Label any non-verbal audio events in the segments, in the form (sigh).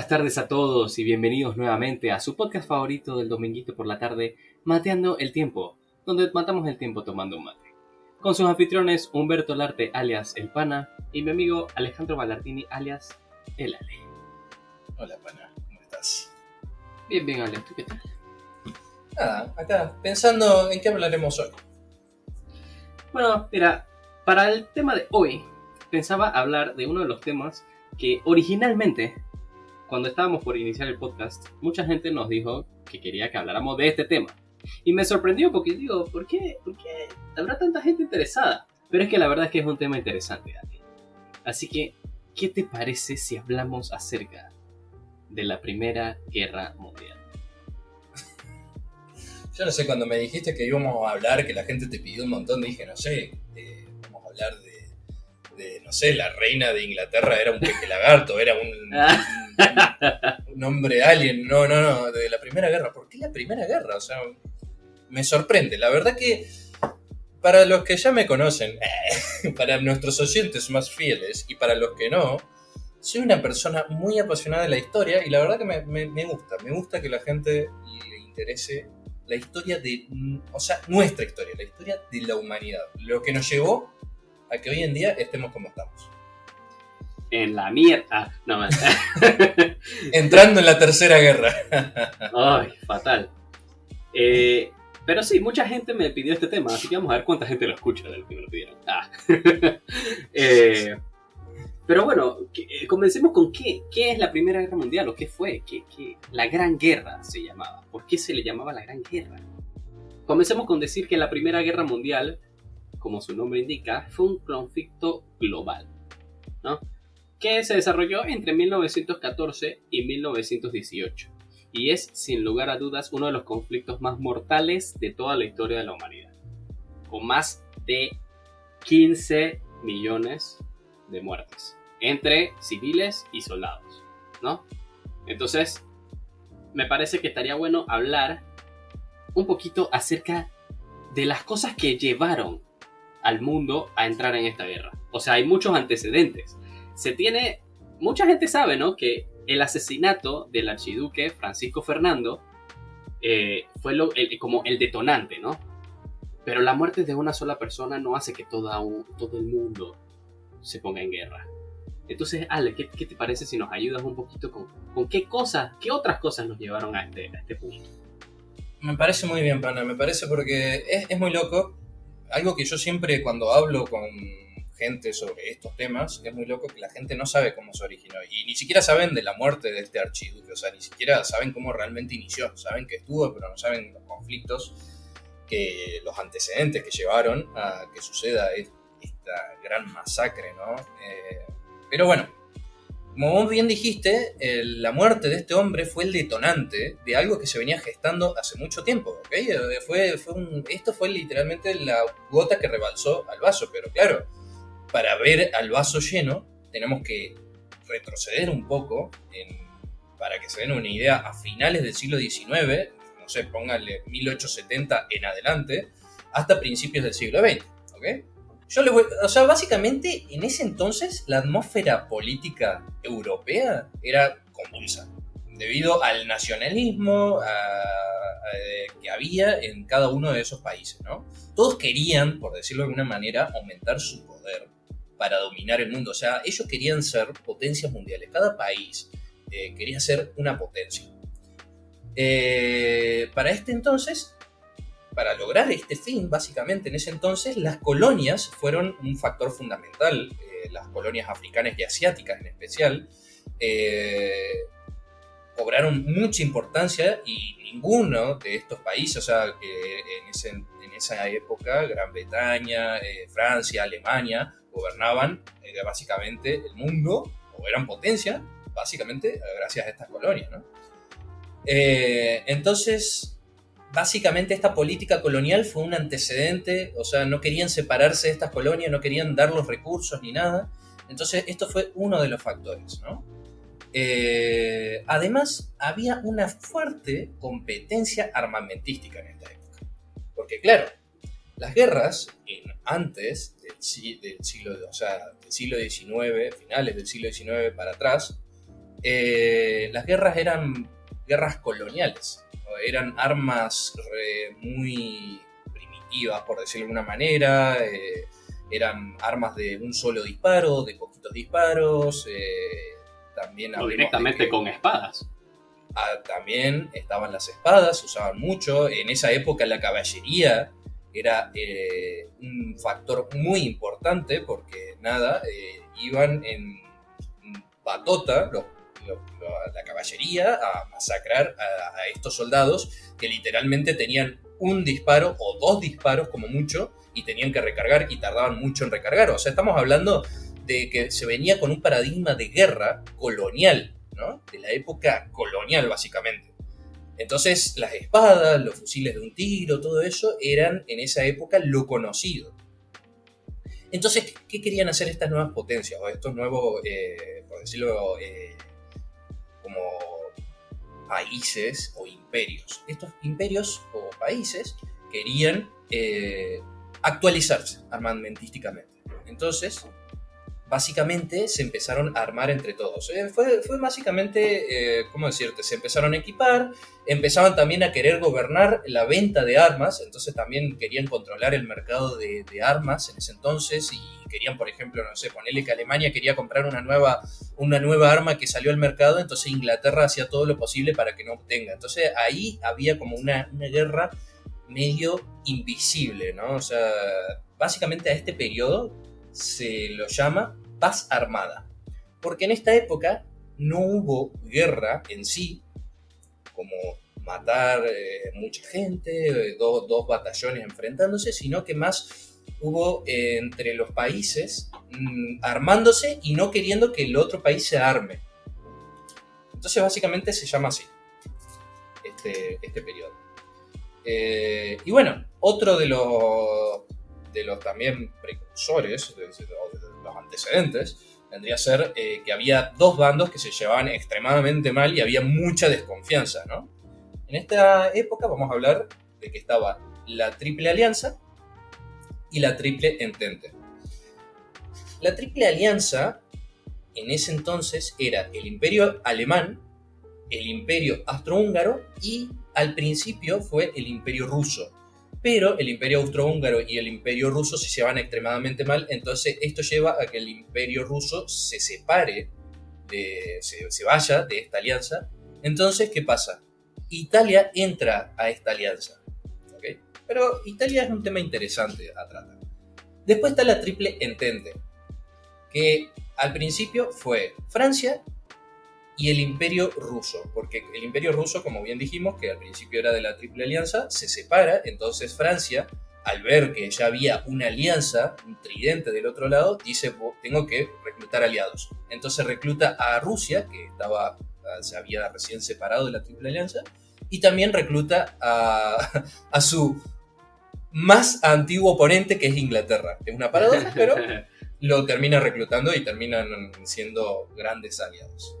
buenas tardes a todos y bienvenidos nuevamente a su podcast favorito del dominguito por la tarde, Mateando el Tiempo, donde matamos el tiempo tomando un mate. Con sus anfitriones Humberto Larte alias El Pana y mi amigo Alejandro Ballardini alias El Ale. Hola Pana, ¿cómo estás? Bien, bien Ale, ¿tú qué tal? Nada, acá, pensando en qué hablaremos hoy. Bueno, mira, para el tema de hoy, pensaba hablar de uno de los temas que originalmente, cuando estábamos por iniciar el podcast, mucha gente nos dijo que quería que habláramos de este tema. Y me sorprendió porque digo, ¿por qué, ¿por qué habrá tanta gente interesada? Pero es que la verdad es que es un tema interesante, Dani. Así que, ¿qué te parece si hablamos acerca de la Primera Guerra Mundial? Yo no sé, cuando me dijiste que íbamos a hablar, que la gente te pidió un montón, dije, no sé, eh, vamos a hablar de, de, no sé, la reina de Inglaterra era un peje lagarto, era un, un, un hombre alien. No, no, no, de la Primera Guerra. ¿Por qué la Primera Guerra? O sea, me sorprende. La verdad que para los que ya me conocen, (laughs) para nuestros oyentes más fieles y para los que no, soy una persona muy apasionada de la historia y la verdad que me, me, me gusta. Me gusta que la gente le interese la historia de, o sea, nuestra historia, la historia de la humanidad. Lo que nos llevó a que hoy en día estemos como estamos. En la mierda. Ah, no más. (laughs) Entrando en la tercera guerra. (laughs) Ay, fatal. Eh, pero sí, mucha gente me pidió este tema, así que vamos a ver cuánta gente lo escucha de lo que me lo pidieron. Ah. (laughs) eh, pero bueno, que, comencemos con qué, qué es la Primera Guerra Mundial o qué fue, ¿Qué, qué, la Gran Guerra se llamaba. ¿Por qué se le llamaba la Gran Guerra? Comencemos con decir que la Primera Guerra Mundial, como su nombre indica, fue un conflicto global, ¿no? que se desarrolló entre 1914 y 1918 y es sin lugar a dudas uno de los conflictos más mortales de toda la historia de la humanidad, con más de 15 millones de muertes entre civiles y soldados, ¿no? Entonces, me parece que estaría bueno hablar un poquito acerca de las cosas que llevaron al mundo a entrar en esta guerra. O sea, hay muchos antecedentes. Se tiene, mucha gente sabe, ¿no? Que el asesinato del archiduque Francisco Fernando eh, fue lo, el, como el detonante, ¿no? Pero la muerte de una sola persona no hace que todo el mundo se ponga en guerra. Entonces, Ale, ¿qué, ¿qué, te parece si nos ayudas un poquito con, con qué cosas, qué otras cosas nos llevaron a este, a este punto? Me parece muy bien, pana, me parece porque es muy loco. Algo que yo siempre cuando hablo con gente sobre estos temas, es muy loco que la gente no sabe cómo se originó y ni siquiera saben de la muerte de este archiduque, o sea, ni siquiera saben cómo realmente inició, saben que estuvo, pero no saben los conflictos, que los antecedentes que llevaron a que suceda esta gran masacre, ¿no? Eh, pero bueno, como vos bien dijiste, la muerte de este hombre fue el detonante de algo que se venía gestando hace mucho tiempo, ¿ok? Un, esto fue literalmente la gota que rebalsó al vaso, pero claro, para ver al vaso lleno, tenemos que retroceder un poco para que se den una idea a finales del siglo XIX, no sé, pónganle 1870 en adelante, hasta principios del siglo XX. ¿ok? Yo le voy, o sea, básicamente en ese entonces la atmósfera política europea era convulsa, debido al nacionalismo a, que había en cada uno de esos países, ¿no? Todos querían, por decirlo de alguna manera, aumentar su poder para dominar el mundo. O sea, ellos querían ser potencias mundiales. Cada país eh, quería ser una potencia. Eh, para este entonces, para lograr este fin, básicamente en ese entonces, las colonias fueron un factor fundamental. Eh, las colonias africanas y asiáticas en especial eh, cobraron mucha importancia y ninguno de estos países, o sea, ese, en esa época, Gran Bretaña, Francia, Alemania, gobernaban eh, básicamente el mundo, o eran potencia, básicamente gracias a estas colonias. ¿no? Eh, entonces, básicamente esta política colonial fue un antecedente, o sea, no querían separarse de estas colonias, no querían dar los recursos ni nada. Entonces, esto fue uno de los factores, ¿no? Eh, además, había una fuerte competencia armamentística en esta época. Porque, claro, las guerras en, antes del, siglo, o sea, del siglo XIX, finales del siglo XIX para atrás, eh, las guerras eran guerras coloniales, eran armas eh, muy primitivas, por decirlo de alguna manera, eh, eran armas de un solo disparo, de poquitos disparos, también... O directamente con espadas. Ah, también estaban las espadas, se usaban mucho, en esa época la caballería era un factor muy importante porque nada, iban en patota los la caballería a masacrar a, estos soldados que literalmente tenían un disparo o dos disparos como mucho y tenían que recargar y tardaban mucho en recargar. O sea, estamos hablando de que se venía con un paradigma de guerra colonial, ¿no? De la época colonial, básicamente. Entonces, las espadas, los fusiles de un tiro, todo eso eran en esa época lo conocido. Entonces, ¿qué querían hacer estas nuevas potencias o estos nuevos, eh, por decirlo, eh, como países o imperios. Estos imperios o países querían eh, actualizarse armamentísticamente. Entonces, básicamente se empezaron a armar entre todos. Eh, fue, fue, básicamente, eh, ¿cómo decirte? Se empezaron a equipar, empezaban también a querer gobernar la venta de armas, entonces también querían controlar el mercado de, armas en ese entonces y querían, por ejemplo, no sé, ponerle que Alemania quería comprar una nueva, una nueva arma que salió al mercado, entonces Inglaterra hacía todo lo posible para que no obtenga. Entonces ahí había como una, una guerra medio invisible, ¿no? O sea, básicamente a este periodo se lo llama paz armada. Porque en esta época no hubo guerra en sí, como matar eh, mucha gente, eh, dos batallones enfrentándose, sino que más hubo eh, entre los países mm, armándose y no queriendo que el otro país se arme. Entonces básicamente se llama así, este, este periodo. y bueno, otro de los, de los también precursores, de, los antecedentes, vendría a ser eh, que había dos bandos que se llevaban extremadamente mal y había mucha desconfianza, ¿no? En esta época vamos a hablar de que estaba la Triple Alianza y la Triple Entente. La Triple Alianza en ese entonces era el Imperio Alemán, el Imperio Austrohúngaro y al principio fue el Imperio Ruso pero el imperio austrohúngaro y el imperio ruso se llevan extremadamente mal, entonces esto lleva a que el imperio ruso se separe, se, vaya de esta alianza. Entonces, ¿qué pasa? Italia entra a esta alianza. Pero Italia es un tema interesante a tratar. Después está la triple entente, que al principio fue Francia, y el imperio ruso, porque el imperio ruso, como bien dijimos, que al principio era de la Triple Alianza, se separa, entonces Francia, al ver que ya había una alianza, un tridente del otro lado, dice, tengo que reclutar aliados. Entonces recluta a Rusia, que estaba, ah, se había recién separado de la Triple Alianza, y también recluta a, (laughs) a su más antiguo oponente, que es Inglaterra. Es una paradoja, pero (laughs) lo termina reclutando y terminan siendo grandes aliados.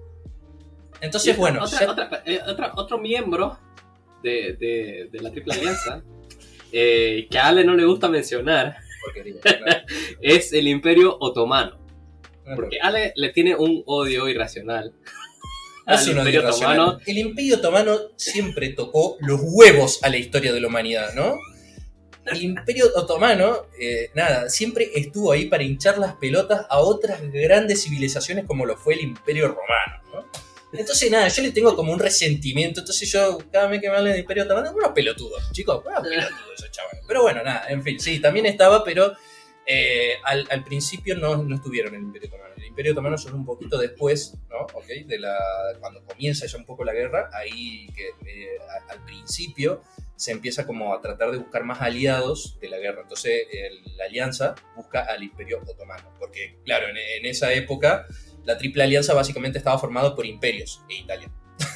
Entonces, bueno. Eh, otro miembro de, la Triple Alianza, (laughs) eh, que a Ale no le gusta mencionar, (laughs) es el Imperio Otomano. Porque Ale le tiene un odio irracional. (laughs) al Imperio Otomano. El Imperio Otomano siempre tocó los huevos a la historia de la humanidad, ¿no? El Imperio Otomano, eh, nada, siempre estuvo ahí para hinchar las pelotas a otras grandes civilizaciones como lo fue el Imperio Romano, ¿no? Entonces, nada, yo le tengo como un resentimiento. Entonces, yo, cada vez que me hablan de Imperio Otomano, unos pelotudos, chicos, unos pelotudos esos chavales. Pero bueno, nada, en fin, sí, también estaba, pero eh, al, al, principio no, no, estuvieron en el Imperio Otomano. El Imperio Otomano son un poquito después, ¿no? Okay, de la, cuando comienza ya un poco la guerra, ahí que eh, al principio se empieza como a tratar de buscar más aliados de la guerra. Entonces, la alianza busca al Imperio Otomano. Porque, claro, en, en esa época la Triple Alianza básicamente estaba formado por imperios e Italia.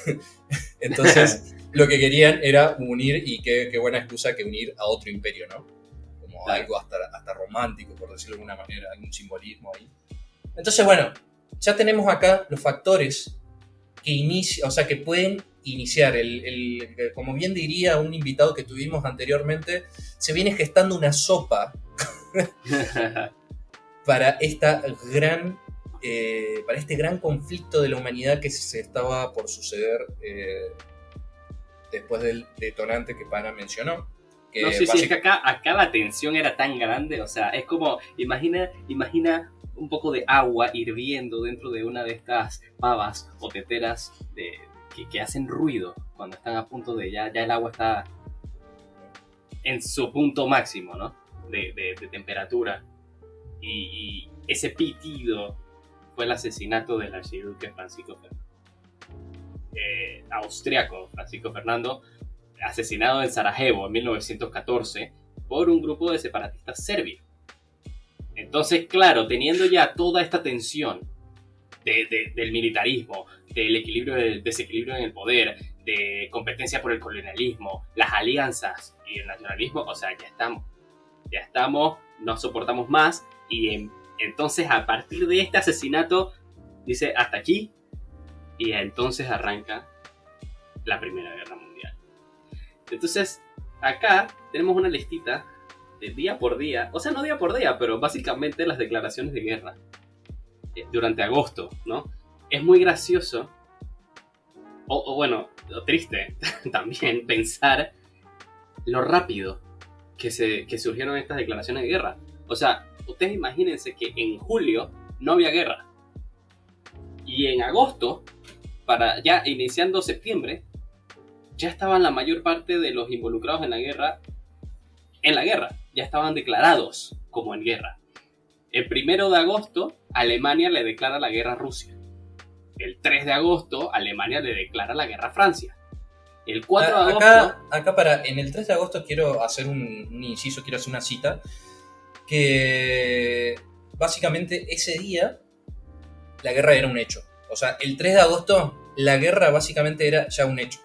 (laughs) Entonces, (laughs) lo que querían era unir, y qué, buena excusa que unir a otro imperio, ¿no? Como algo hasta, hasta romántico, por decirlo de alguna manera, algún simbolismo ahí. Entonces, bueno, ya tenemos acá los factores que inicia, o sea, que pueden iniciar. El, como bien diría un invitado que tuvimos anteriormente, se viene gestando una sopa (laughs) para esta gran eh, para este gran conflicto de la humanidad que se estaba por suceder eh, después del detonante que Pana mencionó. Que no, sí, sí, es que acá, acá la tensión era tan grande, o sea, es como, imagina, imagina un poco de agua hirviendo dentro de una de estas pavas o teteras de, que, que hacen ruido cuando están a punto de, ya, ya el agua está en su punto máximo, ¿no? De, de- de temperatura. Y, y ese pitido fue el asesinato del archiduque Francisco Fernando. Eh, austriaco Francisco Fernando, asesinado en Sarajevo en 1914 por un grupo de separatistas serbios. Entonces, claro, teniendo ya toda esta tensión de- de- del militarismo, del equilibrio, del desequilibrio en el poder, de competencia por el colonialismo, las alianzas y el nacionalismo, o sea, ya estamos, ya estamos, no soportamos más y en- entonces a partir de este asesinato dice hasta aquí y entonces arranca la Primera Guerra Mundial. Entonces, acá tenemos una listita de día por día, o sea, no día por día, pero básicamente las declaraciones de guerra eh, durante agosto, ¿no? Es muy gracioso, o, o bueno, triste (laughs) también pensar lo rápido que, se, que surgieron estas declaraciones de guerra. O sea, ustedes imagínense que en julio no había guerra. Y en agosto, para ya iniciando septiembre, ya estaban la mayor parte de los involucrados en la guerra en la guerra, ya estaban declarados como en guerra. El primero de agosto, Alemania le declara la guerra a Rusia. El 3 de agosto, Alemania le declara la guerra a Francia. El 4 de A- agosto. acá, acá para, en el 3 de agosto quiero hacer un, un inciso, quiero hacer una cita, que básicamente ese día la guerra era un hecho. O sea, el 3 de agosto la guerra básicamente era ya un hecho.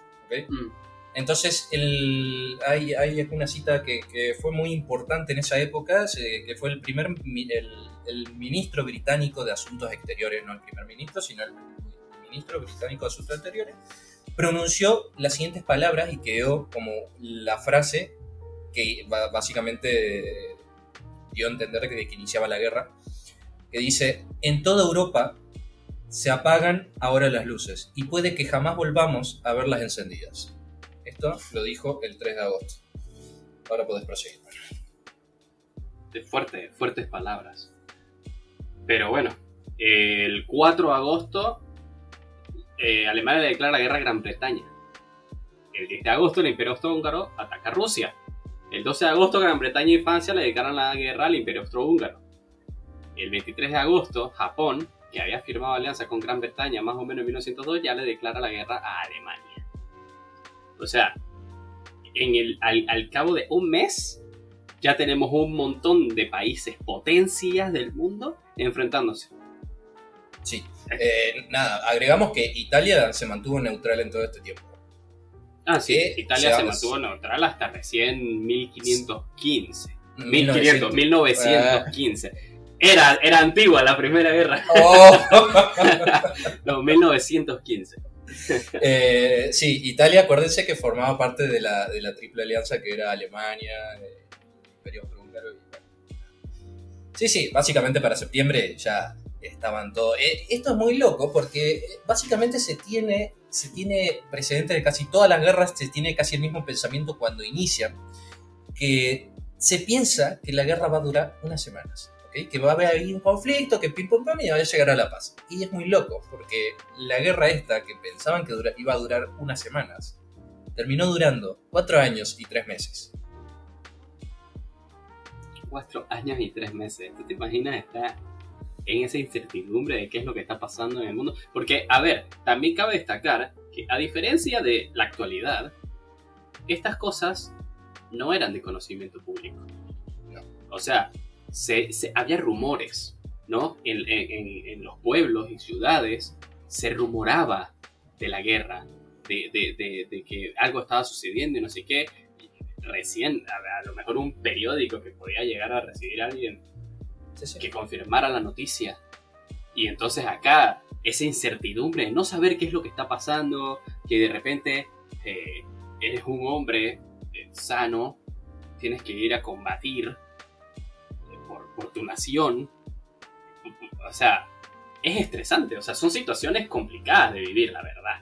Mm, Entonces, el, hay, hay una cita que, que fue muy importante en esa época, se- que fue el primer el, el ministro británico de Asuntos Exteriores, no el primer ministro, sino el ministro británico de Asuntos Exteriores, pronunció las siguientes palabras y quedó como la frase que básicamente dio a entender que, que iniciaba la guerra, que dice, en toda Europa se apagan ahora las luces y puede que jamás volvamos a verlas encendidas. Esto lo dijo el 3 de agosto. Ahora podés proseguir. de fuerte, fuertes palabras. Pero bueno, el 4 de agosto, eh, Alemania le declara la guerra a Gran Bretaña. El 10 de agosto, el Imperio Austrohúngaro ataca a Rusia. El 12 de agosto, Gran Bretaña y Francia le declaran la guerra al Imperio Austrohúngaro. El 23 de agosto, Japón, que había firmado alianza con Gran Bretaña más o menos en 1902, ya le declara la guerra a Alemania. O sea, en el, al, al cabo de un mes, ya tenemos un montón de países, potencias del mundo, enfrentándose. Sí. Eh, nada, agregamos que Italia se mantuvo neutral en todo este tiempo. Ah, sí, Italia se mantuvo neutral hasta recién 1515. 1900. 1500, 1915. Era, era antigua la primera guerra. Oh. (laughs) No, 1915. Eh, sí, Italia, acuérdense que formaba parte de la, de la triple alianza que era Alemania, eh, Imperio Austrohúngaro y. Sí, sí, básicamente para septiembre ya estaban todos. Eh, esto es muy loco porque eh, básicamente se tiene, se tiene precedente de casi todas las guerras, se tiene casi el mismo pensamiento cuando inician, que se piensa que la guerra va a durar unas semanas. ¿ok? Que va a haber ahí un conflicto, que pim pum pam y va a llegar a la paz. Y es muy loco, porque la guerra esta, que pensaban que dura- iba a durar unas semanas, terminó durando cuatro años y tres meses. Cuatro años y tres meses. ¿Tú te imaginas estar en esa incertidumbre de qué es lo que está pasando en el mundo? Porque, a ver, también cabe destacar que a diferencia de la actualidad, estas cosas no eran de conocimiento público. No. O sea, se, se- había rumores, ¿no? En, en- en- en los pueblos y ciudades se rumoraba de la guerra, de, de- de- de que algo estaba sucediendo y no sé qué. Recién, a, a lo mejor un periódico que podía llegar a recibir a alguien Sí, sí. que confirmara la noticia. Y entonces acá, esa incertidumbre de no saber qué es lo que está pasando, que de repente eh, eres un hombre eh, sano, tienes que ir a combatir eh, por, por tu nación. O sea, es estresante, o sea, son situaciones complicadas de vivir, la verdad.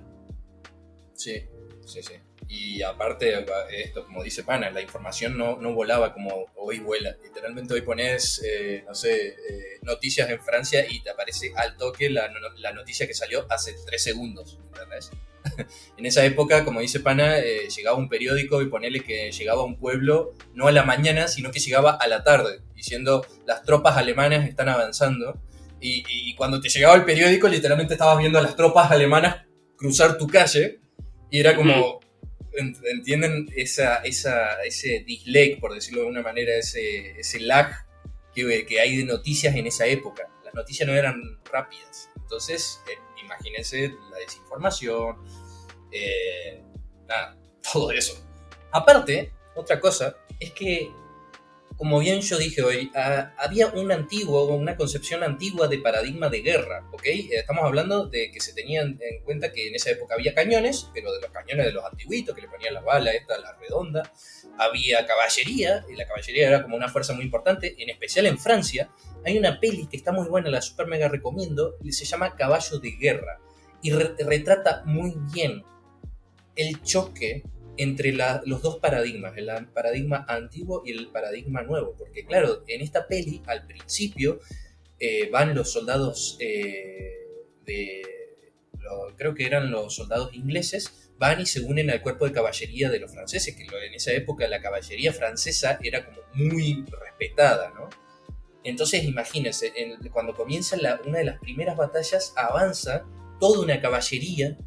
Sí, sí, sí. Y aparte, esto, como dice Pana, la información no, no volaba como hoy vuela. Literalmente hoy pones, eh, no sé, eh, noticias en Francia y te aparece al toque la, la noticia que salió hace tres segundos, ¿entendés? (laughs) en esa época, como dice Pana, eh, llegaba un periódico y ponele que llegaba a un pueblo no a la mañana, sino que llegaba a la tarde, diciendo las tropas alemanas están avanzando. Y, y cuando te llegaba el periódico, literalmente estabas viendo a las tropas alemanas cruzar tu calle y era como, entienden esa, esa, ese dislike, por decirlo de alguna manera, ese, ese lag que, que, hay de noticias en esa época. Las noticias no eran rápidas. Entonces, eh, imagínense la desinformación, eh, nada, (laughs) todo eso. Aparte, otra cosa es que como bien yo dije hoy, ah, había un antiguo, una concepción antigua de paradigma de guerra, ¿ok? Estamos hablando de que se tenían en cuenta que en esa época había cañones, pero de los cañones de los antiguitos, que le ponían la bala, esta, la redonda. Había caballería, y la caballería era como una fuerza muy importante, en especial en Francia. Hay una peli que está muy buena, la super mega recomiendo, y se llama Caballo de Guerra, y retrata muy bien el choque entre los dos paradigmas, el paradigma antiguo y el paradigma nuevo. Porque claro, en esta peli, al principio, eh, van los soldados eh, de... creo que eran los soldados ingleses, van y se unen al cuerpo de caballería de los franceses, que en esa época la caballería francesa era como muy respetada, ¿no? Entonces imagínense, cuando comienza una de las primeras batallas, avanza toda una caballería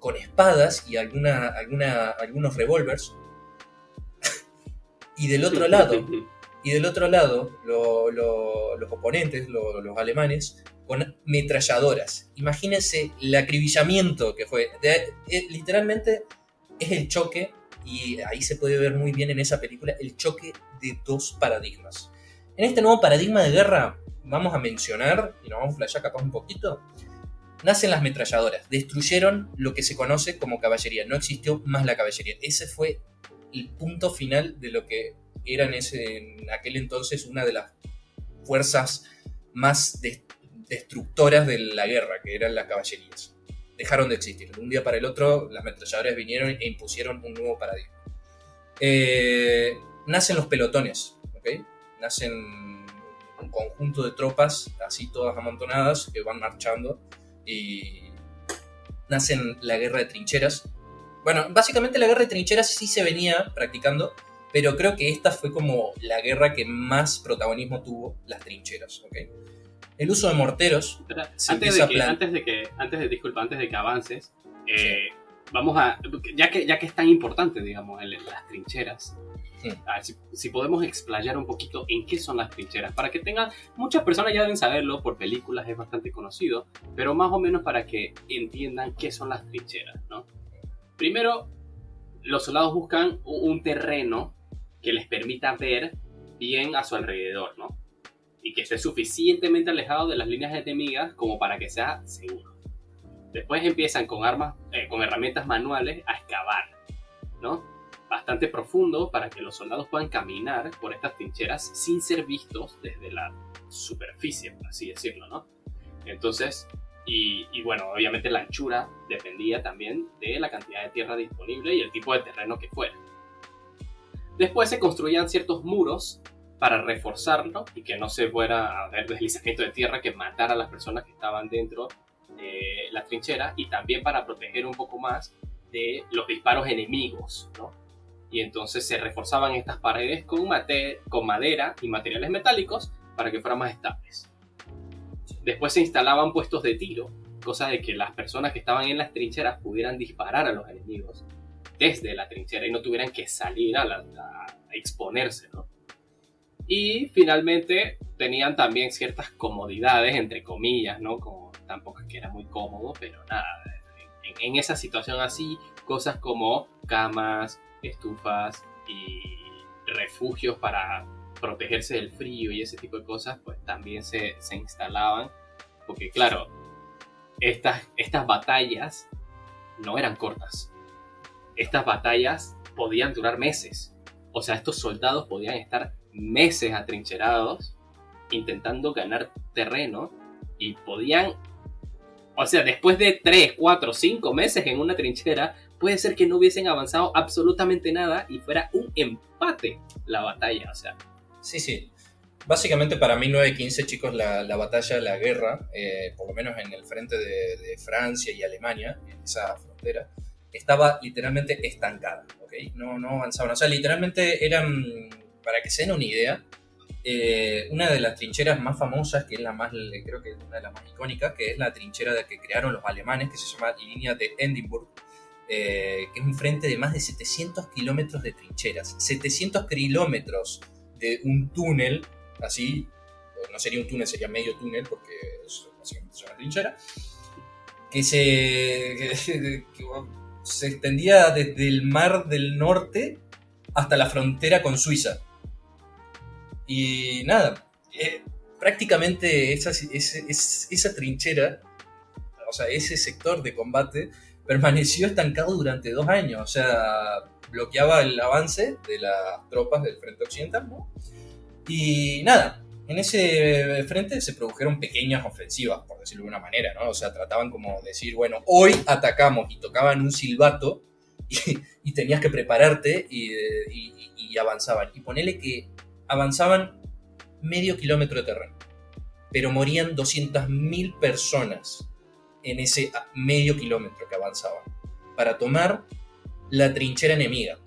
con espadas y alguna, alguna, algunos revólveres. (laughs) y del otro (laughs) lado, y del otro lado, los oponentes, los alemanes, con metralladoras. Imagínense el acribillamiento que fue. Eh, literalmente es el choque, y ahí se puede ver muy bien en esa película, el choque de dos paradigmas. En este nuevo paradigma de guerra, vamos a mencionar, y nos vamos a flashar capaz un poquito, nacen las metralladoras, destruyeron lo que se conoce como caballería, no existió más la caballería. Ese fue el punto final de lo que era en, ese, aquel entonces una de las fuerzas más destructoras de la guerra, que eran las caballerías. Dejaron de existir. De un día para el otro, las metralladoras vinieron e impusieron un nuevo paradigma. Eh, nacen los pelotones, ¿ok? Nacen un conjunto de tropas, así todas amontonadas, que van marchando y nacen la guerra de trincheras. Bueno, básicamente la guerra de trincheras sí se venía practicando, pero creo que esta fue como la guerra que más protagonismo tuvo, las trincheras, ¿ok? El uso de morteros. antes, de que, antes de que, antes de, disculpa, antes de que avances, eh, vamos a, ya que, ya que es tan importante, digamos, las trincheras, a ver, si, podemos explayar un poquito en qué son las trincheras, para que tengan, muchas personas ya deben saberlo por películas, es bastante conocido, pero más o menos para que entiendan qué son las trincheras, ¿no? Primero, los soldados buscan un terreno que les permita ver bien a su alrededor, ¿no? Y que esté suficientemente alejado de las líneas enemigas como para que sea seguro. Después empiezan con armas, eh, con herramientas manuales a excavar, ¿no? Bastante profundo para que los soldados puedan caminar por estas trincheras sin ser vistos desde la superficie, por así decirlo, ¿no? Entonces, y, bueno, obviamente la anchura dependía también de la cantidad de tierra disponible y el tipo de terreno que fuera. Después se construían ciertos muros para reforzarlo y que no se fuera a haber deslizamiento de tierra que matara a las personas que estaban dentro de la trinchera y también para proteger un poco más de los disparos enemigos, ¿no? Y entonces se reforzaban estas paredes con, madera y materiales metálicos para que fueran más estables. Después se instalaban puestos de tiro, cosa de que las personas que estaban en las trincheras pudieran disparar a los enemigos desde la trinchera y no tuvieran que salir a, exponerse, Y finalmente tenían también ciertas comodidades, entre comillas, ¿no? Como tampoco es que era muy cómodo, pero nada, en esa situación así, cosas como camas, estufas y refugios para protegerse del frío y ese tipo de cosas, pues también se, instalaban, porque claro, estas, estas batallas no eran cortas. Estas batallas podían durar meses. O sea, estos soldados podían estar meses atrincherados intentando ganar terreno y podían, o sea, después de 3, 4, 5 meses en una trinchera, puede ser que no hubiesen avanzado absolutamente nada y fuera un empate la batalla, o sea. Sí, sí. Básicamente para 1915, chicos, la, la batalla, la guerra, eh, por lo menos en el frente de, de, Francia y Alemania, en esa frontera, estaba literalmente estancada, ¿ok? No, no avanzaban. O sea, literalmente eran, para que se den una idea, eh, una de las trincheras más famosas, que es la más, creo que es una de las más icónicas, que es la trinchera de que crearon los alemanes, que se llama Línea de Edinburgh, eh, que es un frente de más de 700 kilómetros de trincheras. 700 kilómetros de un túnel, así, no sería un túnel, sería medio túnel, porque es, básicamente una trinchera, que se, se extendía desde el mar del norte hasta la frontera con Suiza. Y nada, eh, prácticamente esa, esa, trinchera, o sea, ese sector de combate, permaneció estancado durante dos años. O sea, bloqueaba el avance de las tropas del frente occidental, ¿no? Y nada, en ese frente se produjeron pequeñas ofensivas, por decirlo de una manera, ¿no? O sea, trataban como decir, bueno, hoy atacamos y tocaban un silbato y, tenías que prepararte y, y, y, avanzaban. Y ponele que avanzaban medio kilómetro de terreno, pero morían 200.000 personas en ese medio kilómetro que avanzaban para tomar la trinchera enemiga.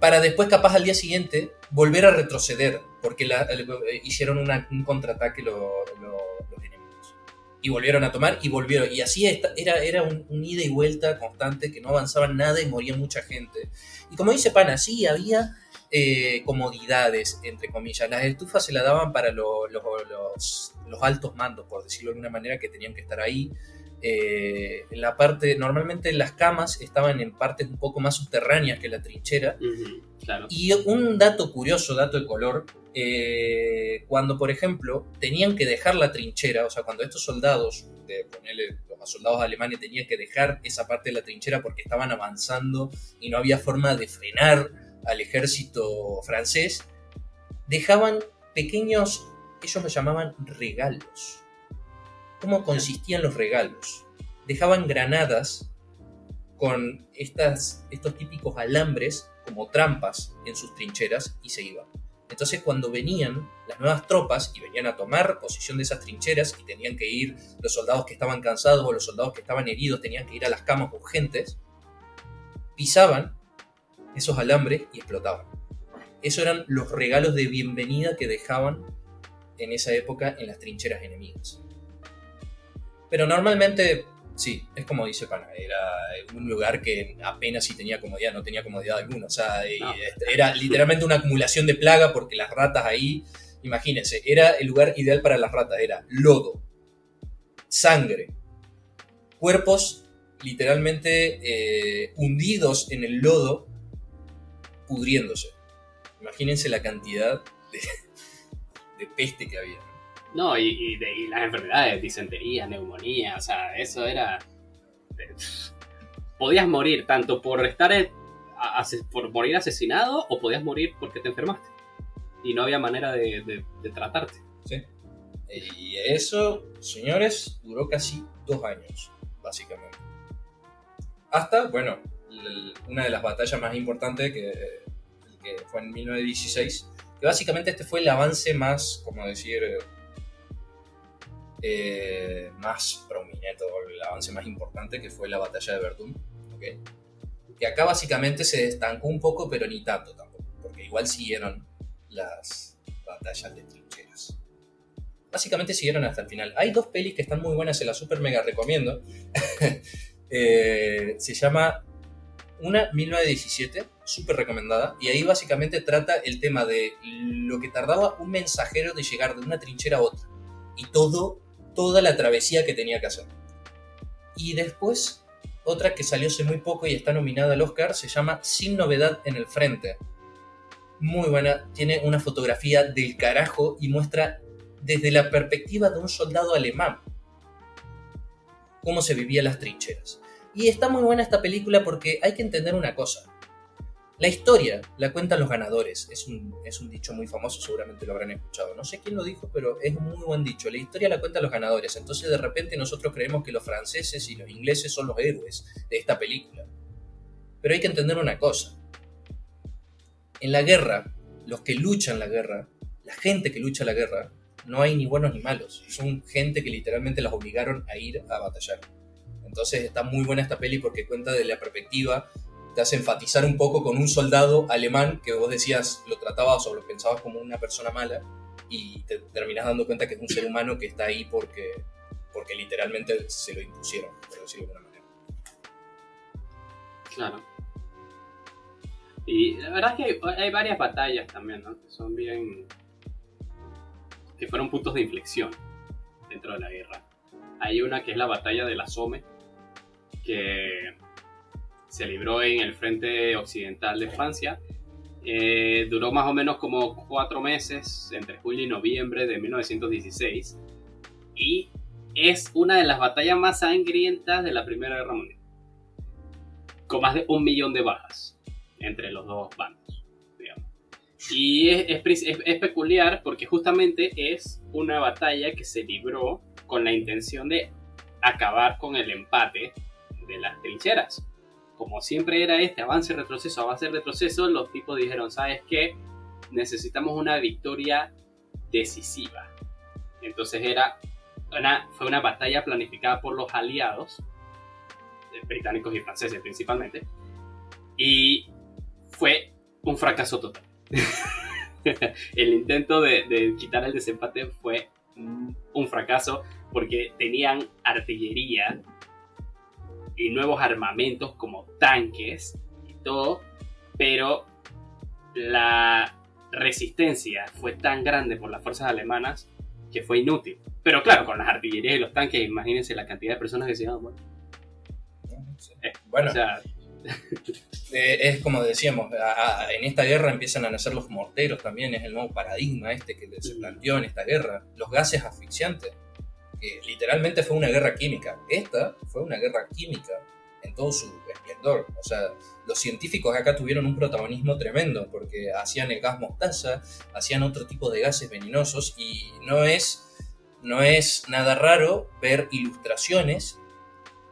Para después, capaz al día siguiente, volver a retroceder, porque la, eh, hicieron una, un contraataque lo, lo, los enemigos. Y volvieron a tomar y volvieron. Y así era, era un, un, ida y vuelta constante, que no avanzaban nada y moría mucha gente. Y como dice Pana, sí, había eh, comodidades, entre comillas. Las estufas se las daban para lo, lo, los, los, altos mandos, por decirlo de una manera, que tenían que estar ahí. Eh, en la parte, normalmente las camas estaban en partes un poco más subterráneas que la trinchera. Uh -huh, claro. Y un dato curioso, dato de color, eh, cuando por ejemplo tenían que dejar la trinchera, o sea, cuando estos soldados, de ponerle los soldados alemanes tenían que dejar esa parte de la trinchera porque estaban avanzando y no había forma de frenar al ejército francés, dejaban pequeños, ellos lo llamaban regalos. ¿Cómo consistían los regalos? Dejaban granadas con estas, estos típicos alambres como trampas en sus trincheras y se iban. Entonces cuando venían las nuevas tropas y venían a tomar posición de esas trincheras y tenían que ir los soldados que estaban cansados o los soldados que estaban heridos tenían que ir a las camas urgentes, pisaban esos alambres y explotaban. Esos eran los regalos de bienvenida que dejaban en esa época en las trincheras enemigas. Pero normalmente, sí, es como dice Pana, era un lugar que apenas si tenía comodidad, no tenía comodidad alguna. O sea, no. era literalmente una acumulación de plaga porque las ratas ahí, imagínense, era el lugar ideal para las ratas, era lodo, sangre, cuerpos literalmente eh, hundidos en el lodo pudriéndose. Imagínense la cantidad de, de peste que había. No, y, y, de, y, las enfermedades, disentería, neumonía, o sea, eso era... Podías morir tanto por estar por morir asesinado o podías morir porque te enfermaste. Y no había manera de, de, de tratarte. Sí. Y eso, señores, duró casi dos años, básicamente. Hasta, bueno, una de las batallas más importantes que, fue en 1916, que básicamente este fue el avance más, como decir, eh, más prominente, el avance más importante, que fue la batalla de Verdún. Que acá básicamente se estancó un poco, pero ni tanto tampoco, porque igual siguieron las batallas de trincheras. Básicamente siguieron hasta el final. Hay dos pelis que están muy buenas, se las super mega recomiendo. (laughs) eh, se llama una 1917, súper recomendada, y ahí básicamente trata el tema de lo que tardaba un mensajero de llegar de una trinchera a otra, y todo, toda la travesía que tenía que hacer. Y después, otra que salió hace muy poco y está nominada al Oscar, se llama Sin novedad en el frente. Muy buena, tiene una fotografía del carajo y muestra desde la perspectiva de un soldado alemán cómo se vivían las trincheras. Y está muy buena esta película porque hay que entender una cosa. La historia la cuentan los ganadores. Es un, es un dicho muy famoso, seguramente lo habrán escuchado. No sé quién lo dijo, pero es un muy buen dicho. La historia la cuentan los ganadores. Entonces de repente nosotros creemos que los franceses y los ingleses son los héroes de esta película. Pero hay que entender una cosa. En la guerra, los que luchan la guerra, la gente que lucha la guerra, no hay ni buenos ni malos. Son gente que literalmente las obligaron a ir a batallar. Entonces está muy buena esta peli porque cuenta de la perspectiva te hace enfatizar un poco con un soldado alemán que vos decías, lo tratabas o lo pensabas como una persona mala y te terminas dando cuenta que es un ser humano que está ahí porque, porque literalmente se lo impusieron, por decirlo de alguna manera. Claro. Y la verdad es que hay, varias batallas también, ¿no? Que son bien... que fueron puntos de inflexión dentro de la guerra. Hay una que es la batalla de la Somme, que se libró en el frente occidental de Francia. Eh, duró más o menos como cuatro meses, entre julio y noviembre de 1916, y es una de las batallas más sangrientas de la Primera Guerra Mundial, con más de un millón de bajas entre los dos bandos. Y es, es peculiar porque justamente es una batalla que se libró con la intención de acabar con el empate de las trincheras como siempre era este avance, retroceso, avance, retroceso, los tipos dijeron, ¿sabes qué? Necesitamos una victoria decisiva. Entonces era una, fue una batalla planificada por los aliados, eh, británicos y franceses principalmente, y fue un fracaso total. (laughs) el intento de, de, quitar el desempate fue un fracaso porque tenían artillería y nuevos armamentos como tanques y todo, pero la resistencia fue tan grande por las fuerzas alemanas que fue inútil. Pero claro, con las artillerías y los tanques, imagínense la cantidad de personas que se iban bueno. Eh, bueno, (laughs) eh, es como decíamos, en esta guerra empiezan a nacer los morteros también, es el nuevo paradigma este que se planteó en esta guerra. Los gases asfixiantes literalmente fue una guerra química. Esta fue una guerra química en todo su esplendor. O sea, los científicos acá tuvieron un protagonismo tremendo porque hacían el gas mostaza, hacían otro tipo de gases venenosos y no es, no es nada raro ver ilustraciones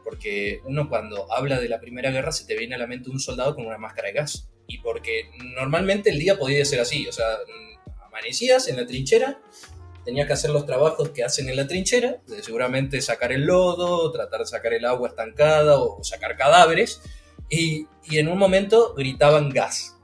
porque uno cuando habla de la Primera Guerra se te viene a la mente un soldado con una máscara de gas. Y porque normalmente el día podía ser así, o sea, amanecías en la trinchera tenía que hacer los trabajos que hacen en la trinchera, seguramente sacar el lodo, tratar de sacar el agua estancada o sacar cadáveres, y, en un momento gritaban gas.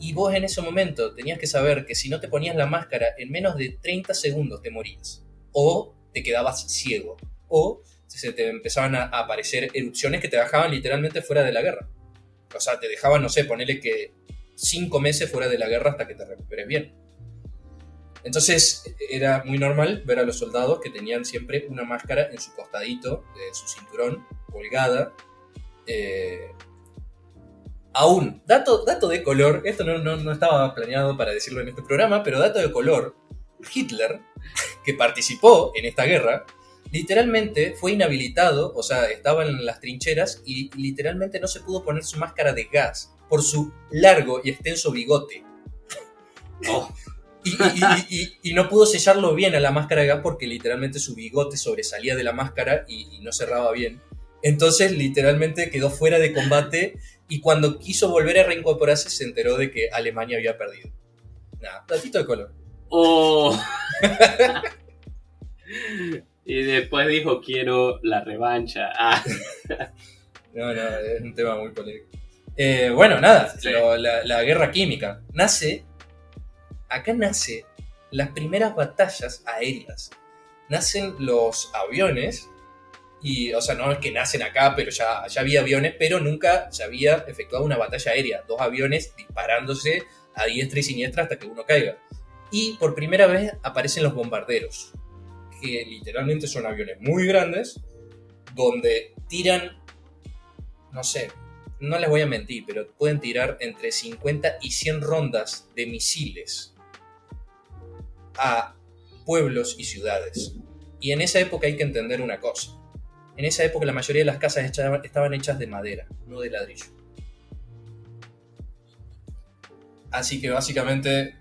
Y vos en ese momento tenías que saber que si no te ponías la máscara en menos de 30 segundos te morías, o te quedabas ciego, o se te empezaban a aparecer erupciones que te dejaban literalmente fuera de la guerra. O sea, te dejaban, no sé, ponerle que 5 meses fuera de la guerra hasta que te recuperes bien. Entonces era muy normal ver a los soldados que tenían siempre una máscara en su costadito de su cinturón colgada. Eh, aún, dato, dato de color, esto no, no, estaba planeado para decirlo en este programa, pero dato de color, Hitler, (laughs) que participó en esta guerra, literalmente fue inhabilitado, o sea, estaba en las trincheras y literalmente no se pudo poner su máscara de gas por su largo y extenso bigote. Oh. (laughs) Y, no pudo sellarlo bien a la máscara de gas porque literalmente su bigote sobresalía de la máscara y, no cerraba bien. Entonces literalmente quedó fuera de combate y cuando quiso volver a reincorporarse se enteró de que Alemania había perdido. Nada, platito de color. Oh. (laughs) y después dijo quiero la revancha. Ah. no, no, es un tema muy polémico. Eh, bueno, nada, la, la guerra química nace acá nace las primeras batallas aéreas. Nacen los aviones, y, o sea, no es que nacen acá, pero ya, ya había aviones, pero nunca se había efectuado una batalla aérea. Dos aviones disparándose a diestra y siniestra hasta que uno caiga. Y por primera vez aparecen los bombarderos, que literalmente son aviones muy grandes, donde tiran, no sé, no les voy a mentir, pero pueden tirar entre 50 y 100 rondas de misiles a pueblos y ciudades. Y en esa época hay que entender una cosa. En esa época la mayoría de las casas estaban hechas de madera, no de ladrillo. Así que básicamente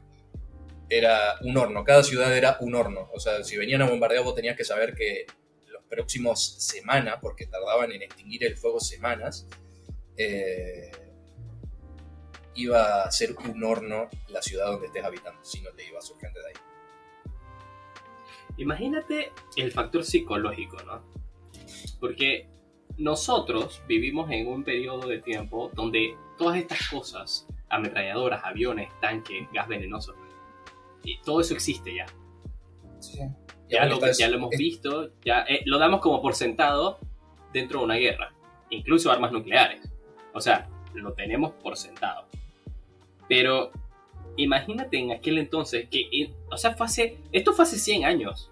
era un horno, cada ciudad era un horno. O sea, si venían a bombardear vos tenías que saber que los próximos semanas, porque tardaban en extinguir el fuego semanas, eh, iba a ser un horno la ciudad donde estés habitando, si no te iba a surgir de ahí. Imagínate el factor psicológico, ¿no? Porque nosotros vivimos en un periodo de tiempo donde todas estas cosas, ametralladoras, aviones, tanques, gas venenoso, y todo eso existe ya. Ya, lo, ya lo hemos visto, ya eh, lo damos como por sentado dentro de una guerra, incluso armas nucleares. O sea, lo tenemos por sentado. Pero imagínate en aquel entonces que, o sea, fue hace, esto fue hace 100 años,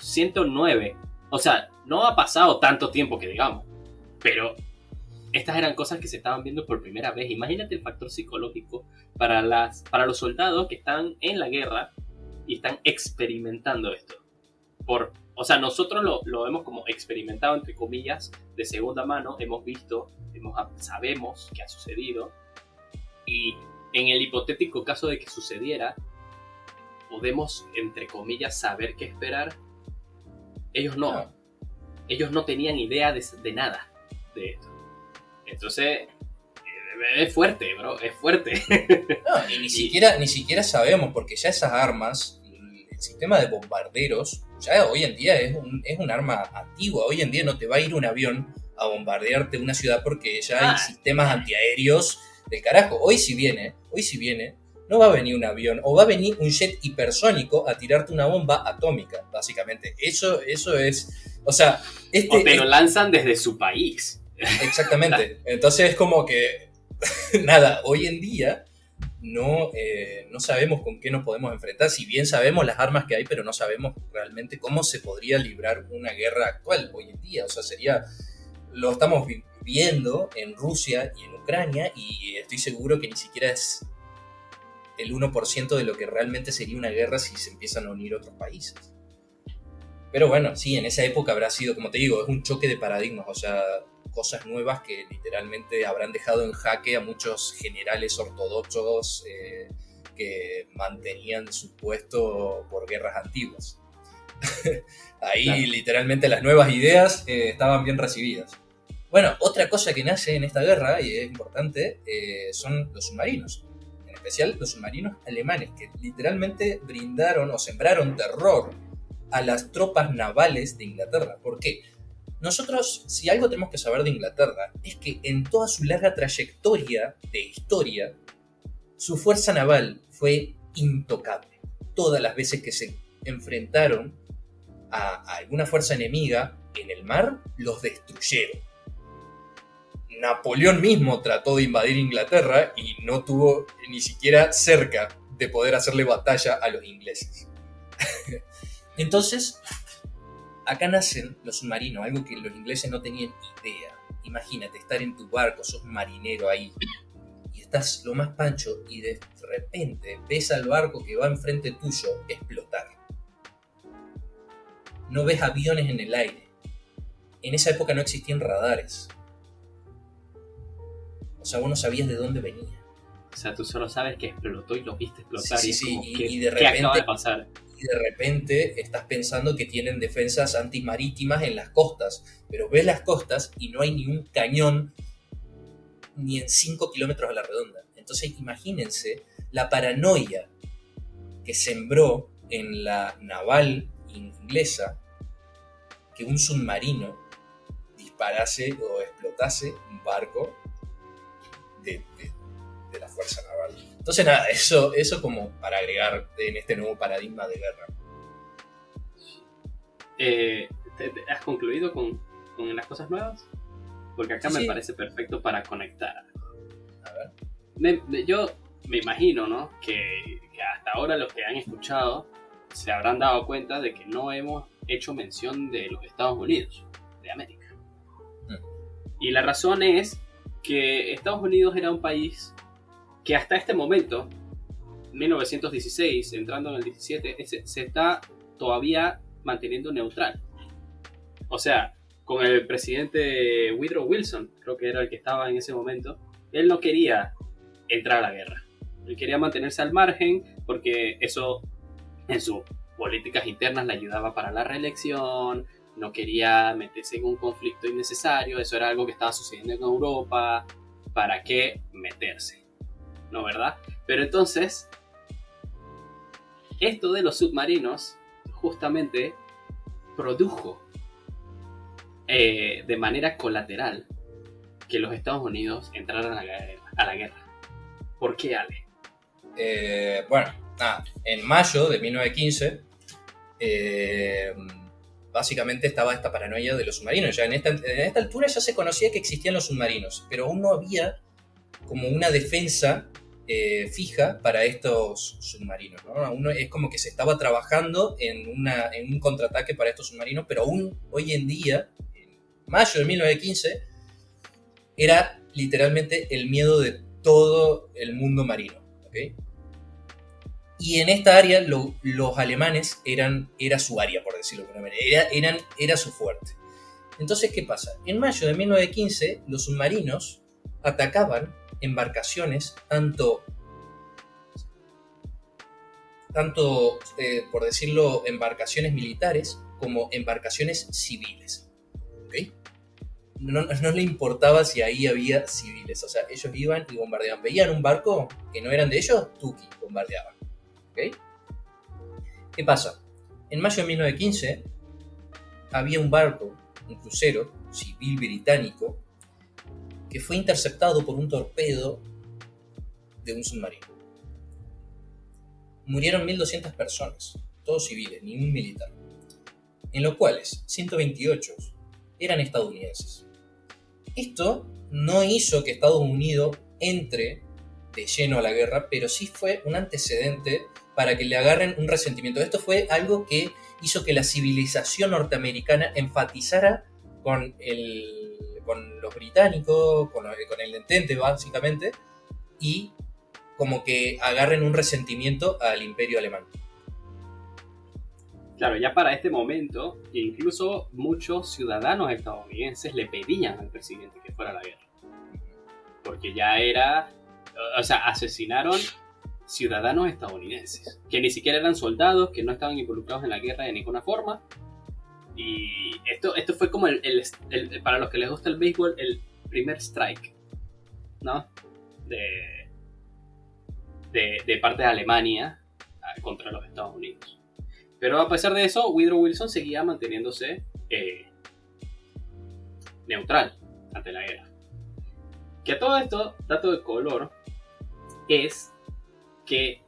109. O sea, no ha pasado tanto tiempo que digamos, pero estas eran cosas que se estaban viendo por primera vez. Imagínate el factor psicológico para, las, para los soldados que están en la guerra y están experimentando esto. Por, o sea, nosotros lo, lo hemos como experimentado, entre comillas, de segunda mano, hemos visto, hemos, sabemos que ha sucedido. Y en el hipotético caso de que sucediera, podemos, entre comillas, saber qué esperar. Ellos no. Ellos no tenían idea de, de nada de esto. Entonces, eh, es fuerte, bro, es fuerte. (laughs) No, y ni siquiera, ni siquiera sabemos, porque ya esas armas, el sistema de bombarderos, ya hoy en día es un, es un arma antigua. Hoy en día no te va a ir un avión a bombardearte una ciudad porque ya hay sistemas antiaéreos del carajo. Hoy si viene, hoy si viene, no va a venir un avión o va a venir un jet hipersónico a tirarte una bomba atómica, básicamente. Eso, eso es, o sea, este, o te lo lanzan desde su país. Exactamente. Entonces es como que, (laughs) nada, hoy en día no, eh, no sabemos con qué nos podemos enfrentar, si bien sabemos las armas que hay, pero no sabemos realmente cómo se podría librar una guerra actual hoy en día. O sea, sería, lo estamos viendo en Rusia y en Ucrania y estoy seguro que ni siquiera es el 1% de lo que realmente sería una guerra si se empiezan a unir otros países. Pero bueno, sí, en esa época habrá sido, como te digo, es un choque de paradigmas, o sea, cosas nuevas que literalmente habrán dejado en jaque a muchos generales ortodoxos eh, que mantenían su puesto por guerras antiguas. (laughs) Ahí literalmente las nuevas ideas eh, estaban bien recibidas. Bueno, otra cosa que nace en esta guerra, y es importante, eh, son los submarinos. Los submarinos alemanes, que literalmente brindaron o sembraron terror a las tropas navales de Inglaterra. ¿Por qué? Nosotros, si algo tenemos que saber de Inglaterra, es que en toda su larga trayectoria de historia, su fuerza naval fue intocable. Todas las veces que se enfrentaron a, alguna fuerza enemiga en el mar, los destruyeron. Napoleón mismo trató de invadir Inglaterra y no tuvo ni siquiera cerca de poder hacerle batalla a los ingleses. (laughs) Entonces, acá nacen los submarinos, algo que los ingleses no tenían idea. Imagínate estar en tu barco, sos marinero ahí, y estás lo más pancho y de repente ves al barco que va enfrente tuyo explotar. No ves aviones en el aire. En esa época no existían radares. O sea, vos no sabías de dónde venía. O sea, tú solo sabes que explotó y lo viste explotar. Sí, sí, y, de repente, pasar? y de repente estás pensando que tienen defensas antimarítimas en las costas, pero ves las costas y no hay ni un cañón ni en 5 kilómetros a la redonda. Entonces imagínense la paranoia que sembró en la naval inglesa que un submarino disparase o explotase un barco de, de la Fuerza Naval. Entonces, nada, eso, eso como para agregar en este nuevo paradigma de guerra. Eh, ¿Has concluido con, con, las cosas nuevas? Porque acá me parece perfecto para conectar. A ver. yo me imagino, ¿no? Que, que, hasta ahora los que han escuchado se habrán dado cuenta de que no hemos hecho mención de los Estados Unidos, de América. Mm. Y la razón es que Estados Unidos era un país que hasta este momento, 1916, entrando en el 17, se está todavía manteniendo neutral. O sea, con el presidente Woodrow Wilson, creo que era el que estaba en ese momento, él no quería entrar a la guerra. Él quería mantenerse al margen porque eso en sus políticas internas le ayudaba para la reelección, no quería meterse en un conflicto innecesario, eso era algo que estaba sucediendo en Europa, ¿para qué meterse? ¿No, verdad? Pero entonces, esto de los submarinos justamente produjo eh, de manera colateral que los Estados Unidos entraran a la, guerra. ¿Por qué, Ale? Eh, bueno, en mayo de 1915, eh, básicamente estaba esta paranoia de los submarinos. Ya en esta, altura ya se conocía que existían los submarinos, pero aún no había como una defensa eh, fija para estos submarinos. ¿no? es como que se estaba trabajando en, un contraataque para estos submarinos, pero aún hoy en día, en mayo de 1915, era literalmente el miedo de todo el mundo marino. Y en esta área los alemanes eran era su área, por decirlo de alguna manera, era, eran, era su fuerte. Entonces, ¿qué pasa? En mayo de 1915, los submarinos atacaban embarcaciones, tanto, tanto eh, por decirlo, embarcaciones militares como embarcaciones civiles. No, no, le importaba si ahí había civiles, o sea, ellos iban y bombardeaban. Veían un barco que no eran de ellos, tuki, bombardeaban. ¿Qué pasa? En mayo de 1915 había un barco, un crucero civil británico, que fue interceptado por un torpedo de un submarino. Murieron 1.200 personas, todos civiles, ningún militar, en los cuales 128 eran estadounidenses. Esto no hizo que Estados Unidos entre de lleno a la guerra, pero sí fue un antecedente para que le agarren un resentimiento. Esto fue algo que hizo que la civilización norteamericana enfatizara con el con los británicos, con, el entente básicamente, y como que agarren un resentimiento al imperio alemán. Claro, ya para este momento, incluso muchos ciudadanos estadounidenses le pedían al presidente que fuera a la guerra. Porque ya era, o sea, asesinaron ciudadanos estadounidenses, que ni siquiera eran soldados, que no estaban involucrados en la guerra de ninguna forma, y esto, esto fue como el, para los que les gusta el béisbol, el primer strike, ¿no? De, de, parte de Alemania ah, contra los Estados Unidos. Pero a pesar de eso, Woodrow Wilson seguía manteniéndose eh, neutral ante la guerra. Que a todo esto, dato de color, es que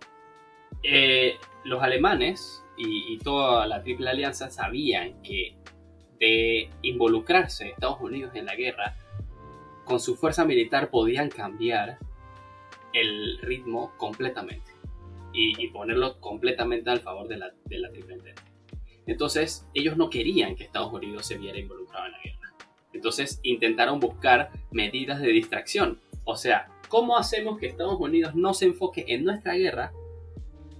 eh, los alemanes y, toda la Triple Alianza sabían que de involucrarse Estados Unidos en la guerra, con su fuerza militar podían cambiar el ritmo completamente y, ponerlo completamente al favor de la, de la Triple Entente. Entonces, ellos no querían que Estados Unidos se viera involucrado en la guerra. Entonces, intentaron buscar medidas de distracción. O sea, ¿cómo hacemos que Estados Unidos no se enfoque en nuestra guerra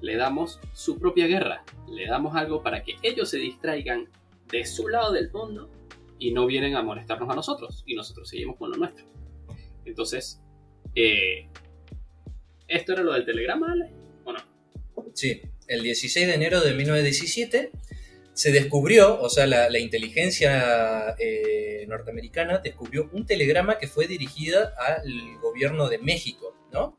le damos su propia guerra, le damos algo para que ellos se distraigan de su lado del mundo y no vienen a molestarnos a nosotros y nosotros seguimos con lo nuestro. Entonces, eh, ¿esto era lo del telegrama, Ale? ¿O no? Sí, el 16 de enero de 1917 se descubrió, o sea, la, inteligencia eh, norteamericana descubrió un telegrama que fue dirigida al gobierno de México, ¿no?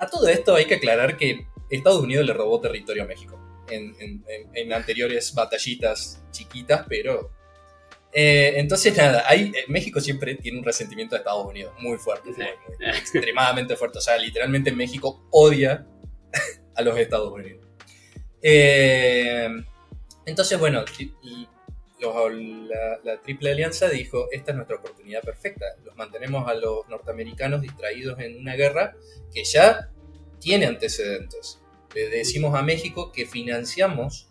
A todo esto hay que aclarar que Estados Unidos le robó territorio a México en, anteriores batallitas chiquitas, pero... Eh, entonces, nada, hay, eh, México siempre tiene un resentimiento de Estados Unidos muy fuerte, extremadamente fuerte. O sea, literalmente México odia (laughs) a los Estados Unidos. Eh, entonces, bueno, la, la, Triple Alianza dijo, esta es nuestra oportunidad perfecta. Los mantenemos a los norteamericanos distraídos en una guerra que ya tiene antecedentes le decimos a México que financiamos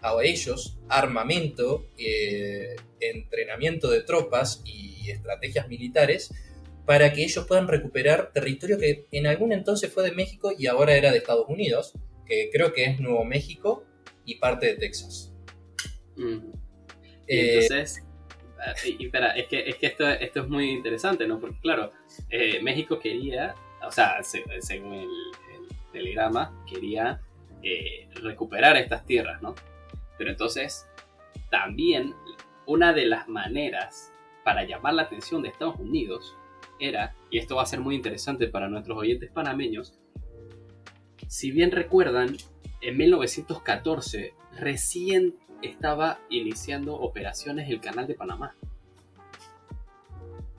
a ellos armamento, eh, entrenamiento de tropas y estrategias militares para que ellos puedan recuperar territorio que en algún entonces fue de México y ahora era de Estados Unidos, que creo que es Nuevo México y parte de Texas. Mm. Eh, entonces, ah, y, espera, es que, es que esto, esto, es muy interesante, ¿no? Porque claro, eh, México quería, o sea, según el, telegrama quería eh, recuperar estas tierras, ¿no? Pero entonces, también una de las maneras para llamar la atención de Estados Unidos era, y esto va a ser muy interesante para nuestros oyentes panameños, si bien recuerdan, en 1914 recién estaba iniciando operaciones el Canal de Panamá.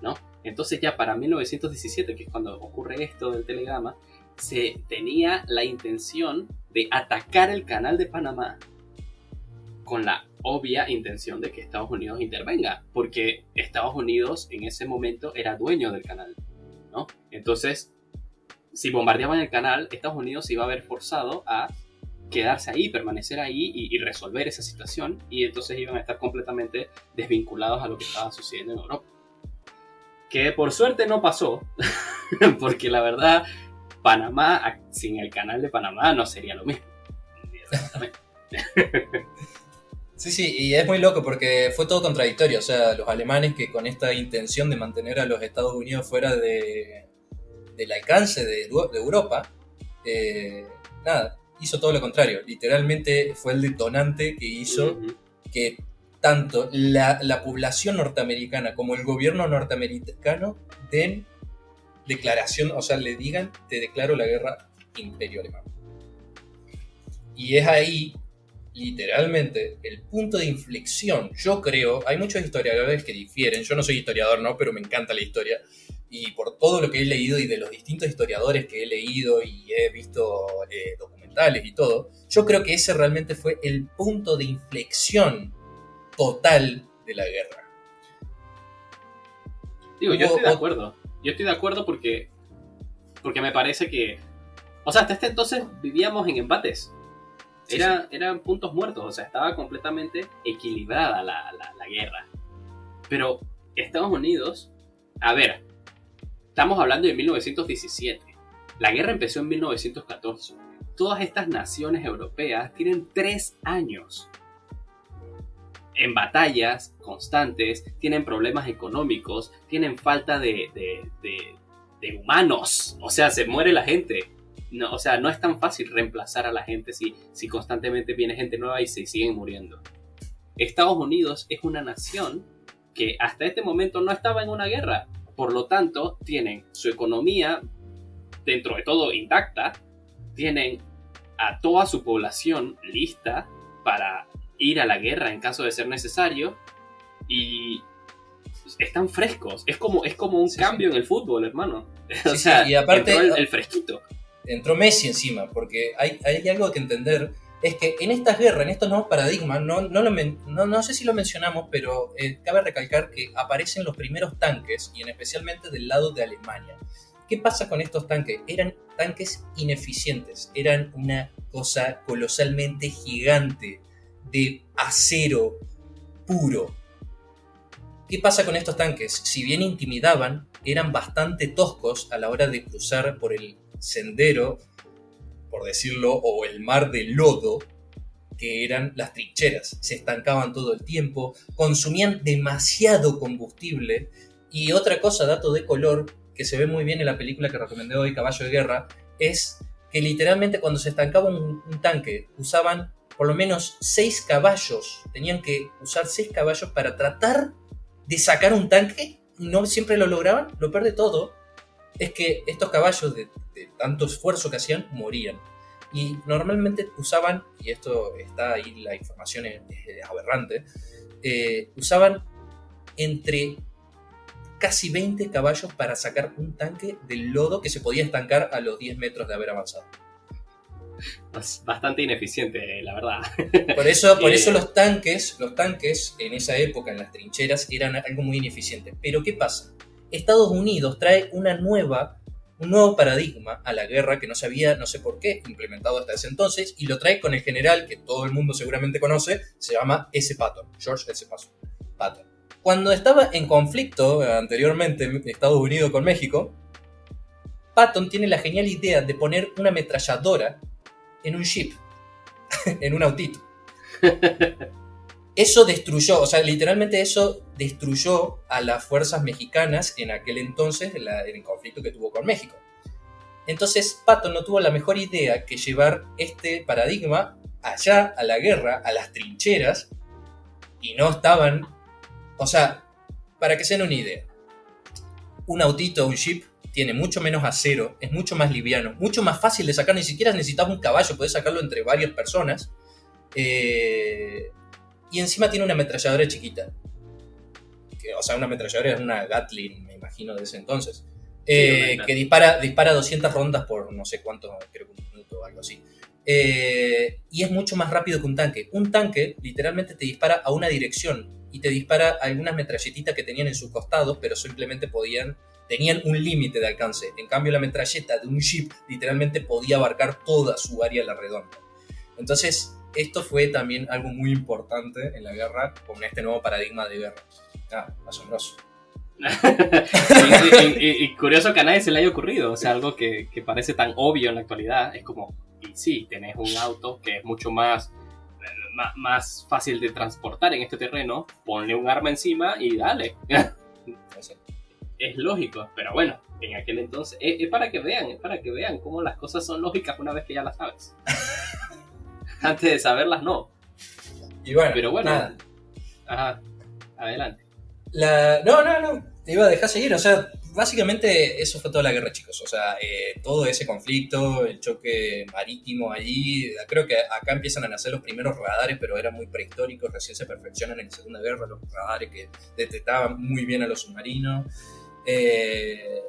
¿No? Entonces ya para 1917, que es cuando ocurre esto del telegrama, se tenía la intención de atacar el Canal de Panamá con la obvia intención de que Estados Unidos intervenga, porque Estados Unidos en ese momento era dueño del canal, ¿no? Entonces, si bombardeaban el canal, Estados Unidos se iba a ver forzado a quedarse ahí, permanecer ahí y, resolver esa situación, y entonces iban a estar completamente desvinculados a lo que estaba sucediendo en Europa. Que por suerte no pasó, (laughs) porque la verdad, Panamá, sin el canal de Panamá, no sería lo mismo. (laughs) Sí, sí, y es muy loco porque fue todo contradictorio. O sea, los alemanes que con esta intención de mantener a los Estados Unidos fuera de, del alcance de, Europa, eh, nada, hizo todo lo contrario. Literalmente fue el detonante que hizo que tanto la, la, población norteamericana como el gobierno norteamericano den declaración, o sea, le digan, te declaro la guerra imperio alemán. Y es ahí literalmente el punto de inflexión, yo creo, hay muchos historiadores que difieren, yo no soy historiador, ¿no? Pero me encanta la historia. Y por todo lo que he leído y de los distintos historiadores que he leído y he visto eh, documentales y todo, yo creo que ese realmente fue el punto de inflexión total de la guerra. Digo, yo estoy de acuerdo. Yo estoy de acuerdo porque, porque me parece que... O sea, hasta este entonces vivíamos en empates eran puntos muertos, o sea, estaba completamente equilibrada la, guerra. Pero Estados Unidos, a ver, estamos hablando de 1917. La guerra empezó en 1914. Todas estas naciones europeas tienen tres años en batallas constantes, tienen problemas económicos, tienen falta de, de humanos, o sea, se muere la gente o sea, no es tan fácil reemplazar a la gente si, si constantemente viene gente nueva y se siguen muriendo. Estados Unidos es una nación que hasta este momento no estaba en una guerra. Por lo tanto, tienen su economía dentro de todo intacta, tienen a toda su población lista para ir a la guerra en caso de ser necesario y están frescos. Es como, es como un cambio en el fútbol, hermano. (laughs) o sea, y aparte, el, fresquito entró Messi encima, porque hay, hay algo que entender, es que en estas guerras, en estos nuevos paradigmas, no, no, lo no, sé si lo mencionamos, pero eh, cabe recalcar que aparecen los primeros tanques, y en especialmente del lado de Alemania. ¿Qué pasa con estos tanques? Eran tanques ineficientes, eran una cosa colosalmente gigante, de acero puro. ¿Qué pasa con estos tanques? Si bien intimidaban, eran bastante toscos a la hora de cruzar por el sendero, por decirlo, o el mar de lodo, que eran las trincheras. Se estancaban todo el tiempo, consumían demasiado combustible. Y otra cosa, dato de color, que se ve muy bien en la película que recomendé hoy, Caballo de Guerra, es que literalmente cuando se estancaba un, tanque usaban por lo menos seis caballos. Tenían que usar seis caballos para tratar de sacar un tanque y no siempre lo lograban. Lo peor de todo es que estos caballos de tanto esfuerzo que hacían, morían. Y normalmente usaban, y esto está ahí, la información es, aberrante, eh, usaban entre casi 20 caballos para sacar un tanque del lodo que se podía estancar a los 10 metros de haber avanzado. Bastante ineficiente, la verdad. (laughs) Por eso, por eso los tanques, los tanques en esa época, en las trincheras, eran algo muy ineficiente. Pero ¿qué pasa? Estados Unidos trae una nueva un nuevo paradigma a la guerra que no se había, no sé por qué, implementado hasta ese entonces, y lo trae con el general que todo el mundo seguramente conoce, se llama S. Patton, George S. Patton. Cuando estaba en conflicto anteriormente Estados Unidos con México, Patton tiene la genial idea de poner una ametralladora en un ship, (laughs) en un autito. (laughs) Eso destruyó, o sea, literalmente eso destruyó a las fuerzas mexicanas en aquel entonces, en, el conflicto que tuvo con México. Entonces Patton no tuvo la mejor idea que llevar este paradigma allá a la guerra, a las trincheras, y no estaban... O sea, para que se den una idea, un autito, un jeep, tiene mucho menos acero, es mucho más liviano, mucho más fácil de sacar, ni siquiera necesitas un caballo, puedes sacarlo entre varias personas. Eh, y encima tiene una ametralladora chiquita. o sea, una ametralladora es una Gatling, me imagino, de ese entonces. Eh, que dispara, dispara 200 rondas por no sé cuánto, creo que un minuto o algo así. Eh, y es mucho más rápido que un tanque. Un tanque literalmente te dispara a una dirección y te dispara algunas metralletitas que tenían en sus costados, pero simplemente podían, tenían un límite de alcance. En cambio, la metralleta de un jeep literalmente podía abarcar toda su área a la redonda. Entonces, esto fue también algo muy importante en la guerra con este nuevo paradigma de guerra. Ah, asombroso. (laughs) y, curioso que a nadie se le haya ocurrido, o sea, algo que, parece tan obvio en la actualidad, es como, y sí, tenés un auto que es mucho más, más, fácil de transportar en este terreno, ponle un arma encima y dale. (laughs) es lógico, pero bueno, en aquel entonces, es, para que vean, es para que vean cómo las cosas son lógicas una vez que ya las sabes. (laughs) Antes de saberlas, no. Y bueno, pero bueno, ajá, adelante. No, no, no, te iba a dejar seguir, o sea, básicamente eso fue toda la guerra, chicos, o sea, eh, todo ese conflicto, el choque marítimo allí, creo que acá empiezan a nacer los primeros radares, pero eran muy prehistóricos, recién se perfeccionan en la Segunda Guerra los radares que detectaban muy bien a los submarinos. Eh,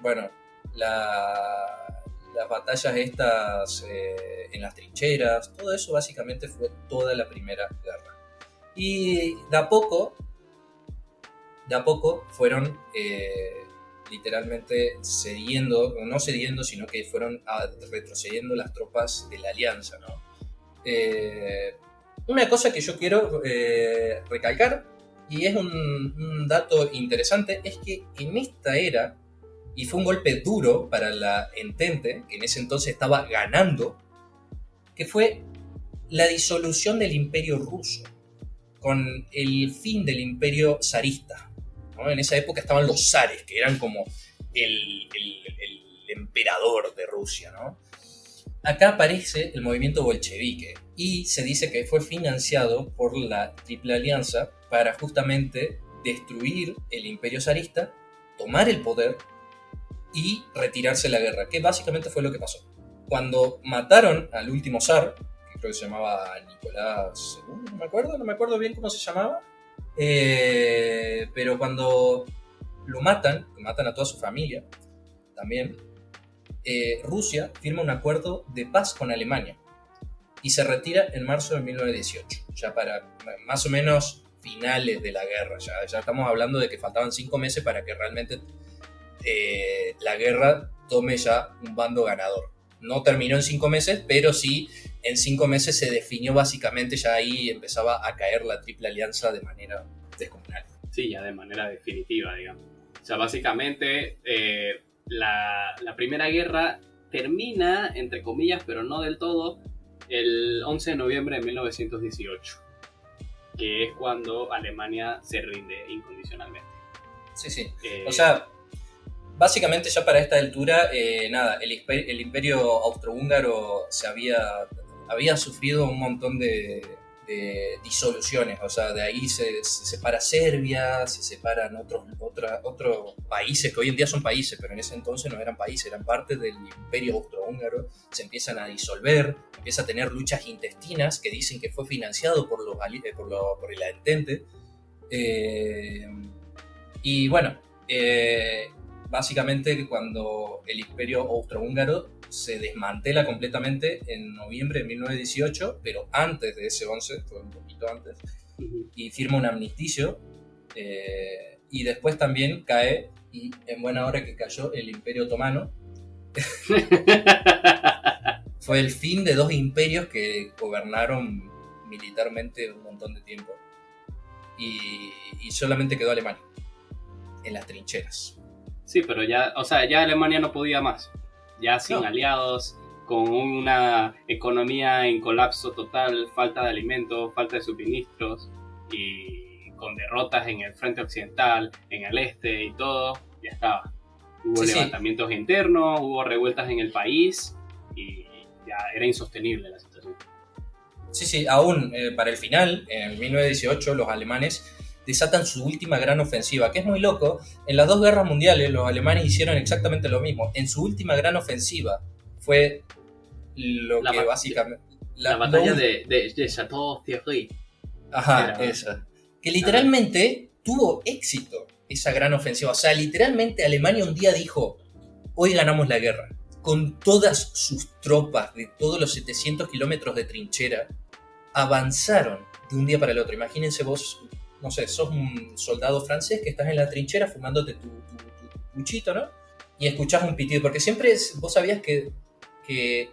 bueno, las batallas estas eh, en las trincheras, todo eso básicamente fue toda la primera guerra. Y de a poco de a poco fueron literalmente cediendo, no cediendo, sino que fueron retrocediendo las tropas de la alianza. Eh, una cosa que yo quiero eh, recalcar, y es un, dato interesante, es que en esta era, y fue un golpe duro para la Entente, que en ese entonces estaba ganando, que fue la disolución del imperio ruso, con el fin del imperio zarista. En esa época estaban los zares, que eran como el, emperador de Rusia. Acá aparece el movimiento bolchevique y se dice que fue financiado por la Triple Alianza para justamente destruir el imperio zarista, tomar el poder y retirarse de la guerra, que básicamente fue lo que pasó. Cuando mataron al último zar, que creo que se llamaba Nicolás II, no me acuerdo, no me acuerdo bien cómo se llamaba, eh, pero cuando lo matan, matan a toda su familia también, eh, Rusia firma un acuerdo de paz con Alemania y se retira en marzo de 1918, ya para más o menos finales de la guerra, ya, ya estamos hablando de que faltaban cinco meses para que realmente eh, la guerra tome ya un bando ganador. No terminó en cinco meses, pero sí en cinco meses se definió básicamente, ya ahí empezaba a caer la triple alianza de manera descomunal. Sí, ya de manera definitiva, digamos. O sea, básicamente eh, la, Primera Guerra termina, entre comillas, pero no del todo, el 11 de noviembre de 1918, que es cuando Alemania se rinde incondicionalmente. Sí, sí. Eh, o sea, básicamente ya para esta altura, eh, nada, el, el imperio austrohúngaro se había había sufrido un montón de, disoluciones, o sea, de ahí se, separa Serbia, se separan otros, otros países que hoy en día son países, pero en ese entonces no eran países, eran parte del imperio austrohúngaro, se empiezan a disolver, empieza a tener luchas intestinas que dicen que fue financiado por, los, eh, por, por el Entente. Eh, y bueno, eh, básicamente cuando el imperio austrohúngaro se desmantela completamente en noviembre de 1918, pero antes de ese 11, fue un poquito antes, y firma un amnisticio, eh, y después también cae, y en buena hora que cayó el imperio otomano, (laughs) fue el fin de dos imperios que gobernaron militarmente un montón de tiempo, y, y solamente quedó Alemania en las trincheras. Sí, pero ya, o sea, ya Alemania no podía más ya sin aliados, con una economía en colapso total, falta de alimentos, falta de suministros y con derrotas en el frente occidental, en el este y todo, ya estaba. Hubo Sí, sí. levantamientos internos, hubo revueltas en el país y ya era insostenible la situación. Sí, sí, aún eh, para el final, en 1918, los alemanes desatan su última gran ofensiva, que es muy loco. En las dos guerras mundiales, los alemanes hicieron exactamente lo mismo. En su última gran ofensiva fue lo La que básicamente. La, batalla de, de, de Chateau Thierry. Ajá, era- esa. Que literalmente tuvo éxito esa gran ofensiva. O sea, literalmente Alemania un día dijo: Hoy ganamos la guerra. Con todas sus tropas de todos los 700 kilómetros de trinchera, avanzaron de un día para el otro. Imagínense vos, no sé, sos un soldado francés que estás en la trinchera fumándote tu, tu, tu- tu puchito, ¿no? Y escuchás un pitido. Porque siempre es- vos sabías que, que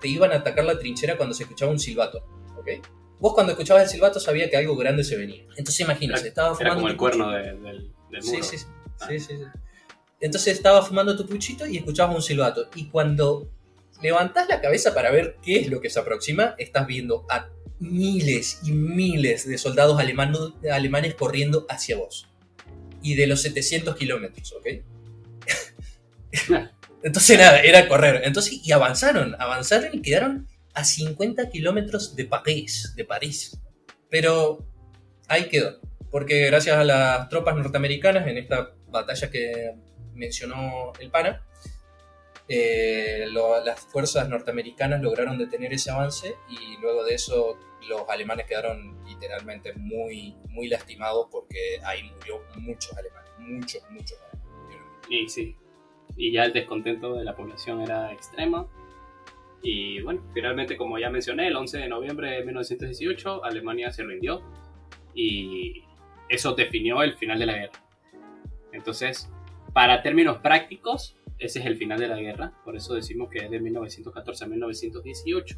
te iban a atacar la trinchera cuando se escuchaba un silbato, ¿ok? Vos cuando escuchabas el silbato sabías que algo grande se venía. Entonces imagínense, estaba Era fumando como tu el cuerno de- del, del Sí, muro. sí, sí. Ah. sí, sí, sí. Entonces estaba fumando tu puchito y escuchabas un silbato. Y cuando levantás la cabeza para ver qué es lo que se aproxima, estás viendo a miles y miles de soldados alemano- alemanes corriendo hacia vos. Y de los 700 kilómetros, ¿ok? (laughs) Entonces nada, era correr. Entonces, y avanzaron, avanzaron y quedaron a 50 kilómetros de París, de París. Pero ahí quedó. Porque gracias a las tropas norteamericanas en esta batalla que mencionó el pana, eh, lo- las fuerzas norteamericanas lograron detener ese avance y luego de eso los alemanes quedaron literalmente muy, muy lastimados porque ahí murió muchos alemanes, muchos, muchos alemanes. Y sí. Y ya el descontento de la población era extrema. Y bueno, finalmente, como ya mencioné, el 11 de noviembre de 1918, Alemania se rindió. Y eso definió el final de la guerra. Entonces, para términos prácticos, ese es el final de la guerra. Por eso decimos que es de 1914 a 1918.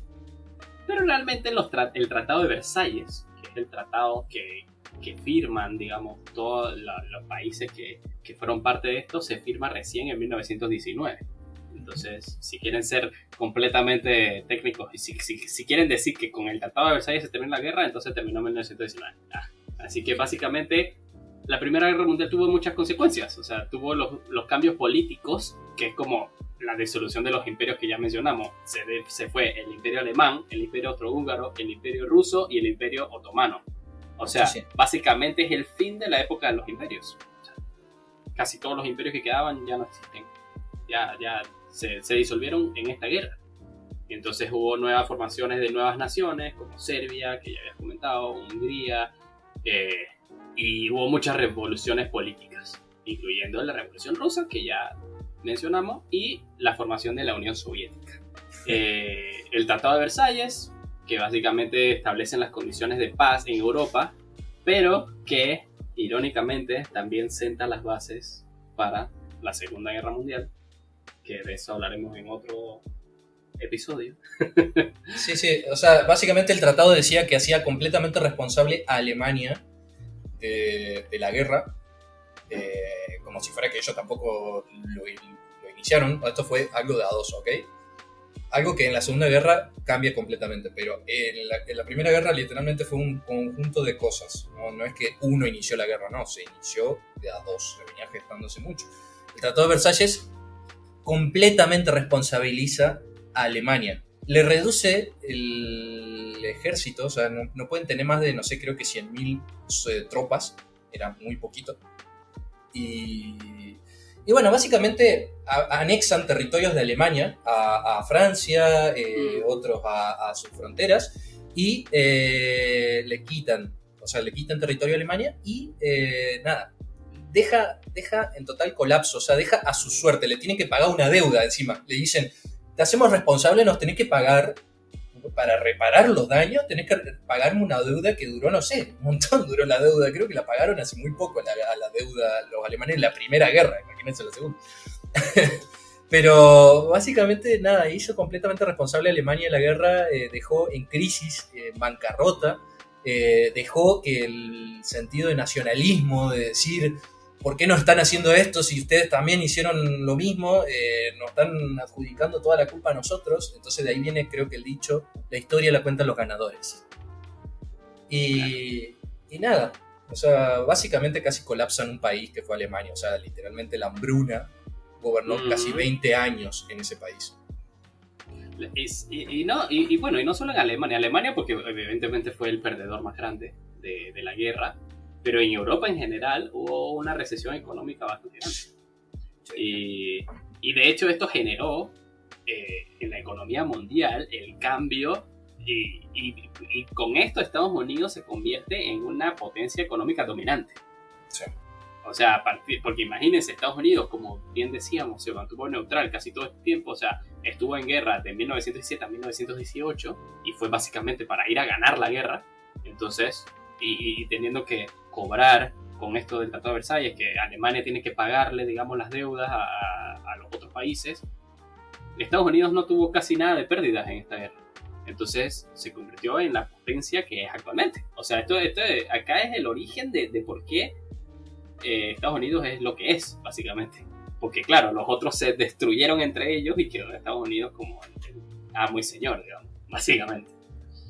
Pero realmente los tra- el Tratado de Versalles, que es el tratado que, que firman, digamos, todos los países que, que fueron parte de esto, se firma recién en 1919. Entonces, si quieren ser completamente técnicos y si, si- si quieren decir que con el Tratado de Versalles se terminó la guerra, entonces terminó en 1919. Ah, Así que básicamente la Primera Guerra Mundial tuvo muchas consecuencias. O sea, tuvo los, los cambios políticos, que es como la disolución de los imperios que ya mencionamos. Se, de- se fue el imperio alemán, el imperio austrohúngaro, el imperio ruso y el imperio otomano. O sea, Sí, sí. básicamente es el fin de la época de los imperios. O sea, casi todos los imperios que quedaban ya no existen. Ya, ya se, se disolvieron en esta guerra. Y entonces hubo nuevas formaciones de nuevas naciones, como Serbia, que ya habías comentado, Hungría, eh, y hubo muchas revoluciones políticas, incluyendo la Revolución Rusa, que ya mencionamos, y la formación de la Unión Soviética. Eh, el Tratado de Versalles, que básicamente establecen las condiciones de paz en Europa, pero que irónicamente también senta las bases para la Segunda Guerra Mundial, que de eso hablaremos en otro episodio. (laughs) Sí, sí, o sea, básicamente el tratado decía que hacía completamente responsable a Alemania de, de la guerra, eh, como si fuera que ellos tampoco lo, lo iniciaron. Esto fue algo dos, ¿ok? Algo que en la Segunda Guerra cambia completamente, pero en la, en la Primera Guerra literalmente fue un conjunto de cosas. ¿no? no es que uno inició la guerra, no, se inició de a dos, se venía gestándose mucho. El Tratado de Versalles completamente responsabiliza a Alemania. Le reduce el ejército, o sea, no, no pueden tener más de, no sé, creo que 100.000 eh, tropas, era muy poquito. Y, y bueno, básicamente a- anexan territorios de Alemania a, a Francia, eh, Mm. otros a, a sus fronteras, y eh, le quitan, o sea, le quitan territorio a Alemania y eh, nada, deja, deja en total colapso, o sea, deja a su suerte, le tienen que pagar una deuda encima, le dicen, te hacemos responsable, nos tenés que pagar para reparar los daños, tenés que pagarme una deuda que duró, no sé, un montón (laughs) duró la deuda, creo que la pagaron hace muy poco la, la deuda los alemanes en la primera guerra, imagínense la segunda. (laughs) Pero básicamente nada, hizo completamente responsable a Alemania de la guerra, eh, dejó en crisis, eh, bancarrota, dejó que el sentido de nacionalismo, de decir, ¿por qué no están haciendo esto si ustedes también hicieron lo mismo? Eh, nos están adjudicando toda la culpa a nosotros. Entonces de ahí viene creo que el dicho, la historia la cuentan los ganadores. Y, y nada, o sea, básicamente casi colapsan un país que fue Alemania, o sea, literalmente la hambruna gobernó casi 20 años en ese país. Y, y no, y, y bueno, y no solo en Alemania. Alemania, porque evidentemente fue el perdedor más grande de, de la guerra, pero en Europa en general hubo una recesión económica bastante grande. Y, y de hecho esto generó eh, en la economía mundial el cambio y, y- y con esto Estados Unidos se convierte en una potencia económica dominante. Sí. O sea, a partir- porque imagínense, Estados Unidos, como bien decíamos, se mantuvo neutral casi todo el tiempo, o sea, estuvo en guerra de 1917 a 1918 y fue básicamente para ir a ganar la guerra. Entonces, y, y teniendo que cobrar con esto del Tratado de Versalles, que Alemania tiene que pagarle, digamos, las deudas a, a- los otros países, Estados Unidos no tuvo casi nada de pérdidas en esta guerra. Entonces se convirtió en la potencia que es actualmente. O sea, esto, esto acá es el origen de, de por qué eh, Estados Unidos es lo que es, básicamente. Porque claro, los otros se destruyeron entre ellos y quedó Estados Unidos como el amo y señor, digamos, básicamente.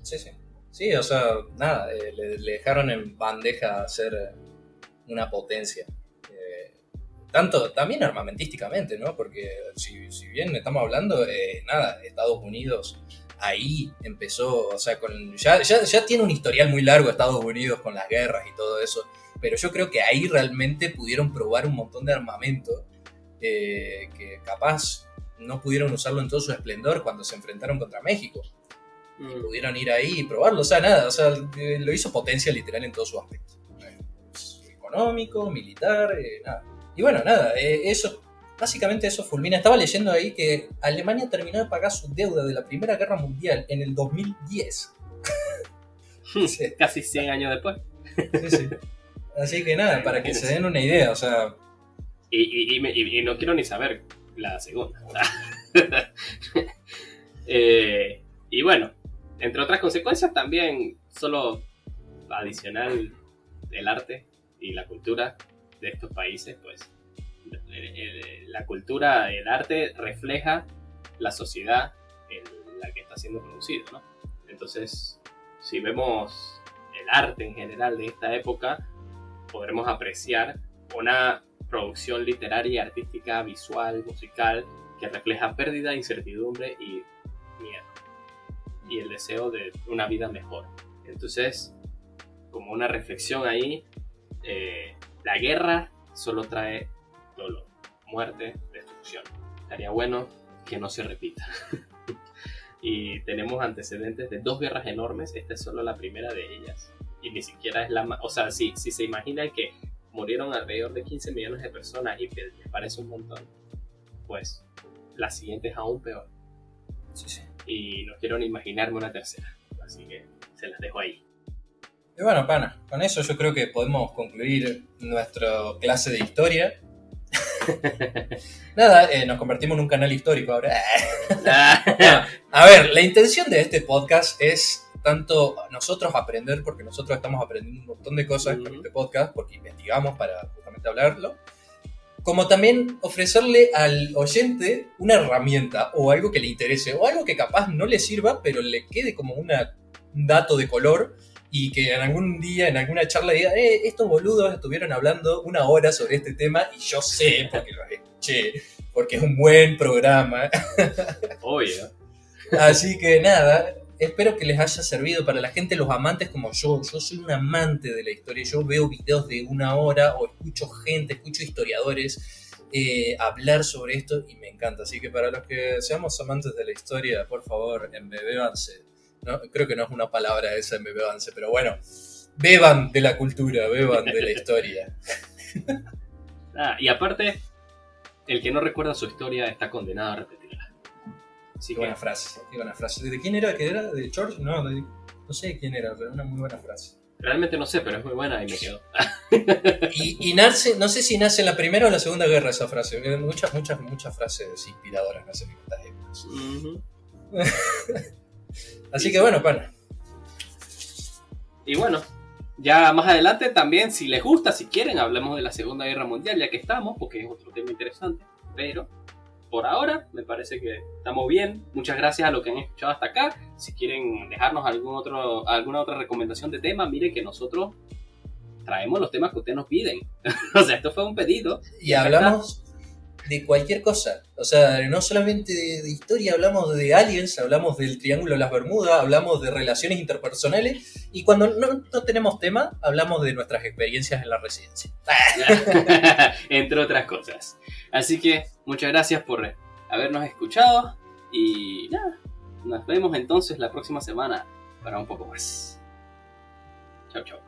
Sí, sí. Sí, o sea, nada, eh, le, le dejaron en bandeja ser eh, una potencia. Eh, tanto, también armamentísticamente, ¿no? Porque si, bien estamos hablando, eh, nada, Estados Unidos ahí empezó, o sea, con, ya, ya, ya tiene un historial muy largo Estados Unidos con las guerras y todo eso, pero yo creo que ahí realmente pudieron probar un montón de armamento que capaz no pudieron usarlo en todo su esplendor cuando se enfrentaron contra México pudieron ir ahí y probarlo. O sea, nada, o sea, eh, lo hizo potencia literal en todos sus aspectos. Eh, Económico, militar, eh, nada. Y bueno, nada, eh, eso, básicamente eso fulmina. Estaba leyendo ahí que Alemania terminó de pagar su deuda de la Primera Guerra Mundial en el 2010. (laughs) Sí. Casi 100 años después. Sí, sí. Así que nada, para que se den una idea, o sea, Y, y- y y- y no quiero ni saber la segunda. (laughs) Eh, y bueno, entre otras consecuencias también, solo adicional el arte y la cultura de estos países, pues eh, eh, la cultura, el arte refleja la sociedad en la que está siendo producido, ¿no? Entonces, si vemos el arte en general de esta época, podremos apreciar una producción literaria artística, visual, musical, que refleja pérdida, incertidumbre y miedo. Y el deseo de una vida mejor. Entonces, como una reflexión ahí, eh, la guerra solo trae dolor, muerte, destrucción. Estaría bueno que no se repita. (laughs) y tenemos antecedentes de dos guerras enormes, esta es solo la primera de ellas. Y ni siquiera es la más... O sea, si, si se imaginan que murieron alrededor de 15 millones de personas y les parece un montón, pues la siguiente es aún peor. sí, sí. Y no quiero ni imaginarme una tercera. Así que se las dejo ahí. Y bueno, pana, con eso yo creo que podemos concluir nuestra clase de historia. (laughs) Nada, eh, nos convertimos en un canal histórico ahora. (laughs) (laughs) A ver, la intención de este podcast es tanto nosotros aprender, porque nosotros estamos aprendiendo un montón de cosas con este podcast, porque investigamos para justamente hablarlo, como también ofrecerle al oyente una herramienta o algo que le interese, o algo que capaz no le sirva, pero le quede como una, un dato de color y que en algún día, en alguna charla diga, eh, estos boludos estuvieron hablando una hora sobre este tema y yo sé, porque los escuché, porque es un buen programa. Obvio. Así que nada, espero que les haya servido para la gente, los amantes como yo. Yo soy un amante de la historia. Yo veo videos de una hora o escucho gente, escucho historiadores eh, hablar sobre esto y me encanta. Así que para los que seamos amantes de la historia, por favor, embebébanse. No, creo que no es una palabra esa, embebébanse, pero bueno, beban de la cultura, beban de la historia. (laughs) Ah, y aparte, el que no recuerda su historia está condenado a repetirla. Así Qué que, buena frase, qué buena frase. ¿De quién era? ¿Qué era? ¿De George? No, de- no sé de quién era, pero una muy buena frase. realmente no sé, pero es muy buena y me quedó. (laughs) Y, y nace, no sé si nace en la primera o la segunda guerra esa frase. Muchas, muchas, muchas frases inspiradoras nacen en estas épocas. (laughs) Así que bueno, pana. Y bueno, ya más adelante también, si les gusta, si quieren, hablemos de la Segunda Guerra Mundial, ya que estamos, porque es otro tema interesante. Pero por ahora me parece que estamos bien. Muchas gracias a los que han escuchado hasta acá. Si quieren dejarnos algún otro, alguna otra recomendación de tema, miren que nosotros traemos los temas que ustedes nos piden. (laughs) o sea, esto fue un pedido. Y hablamos, de cualquier cosa. O sea, no solamente de, historia, hablamos de aliens, hablamos del Triángulo de las Bermudas, hablamos de relaciones interpersonales y cuando no, tenemos tema, hablamos de nuestras experiencias en la residencia. (laughs) Entre otras cosas. Así que muchas gracias por habernos escuchado y nada, nos vemos entonces la próxima semana para un poco más. Chao, chao.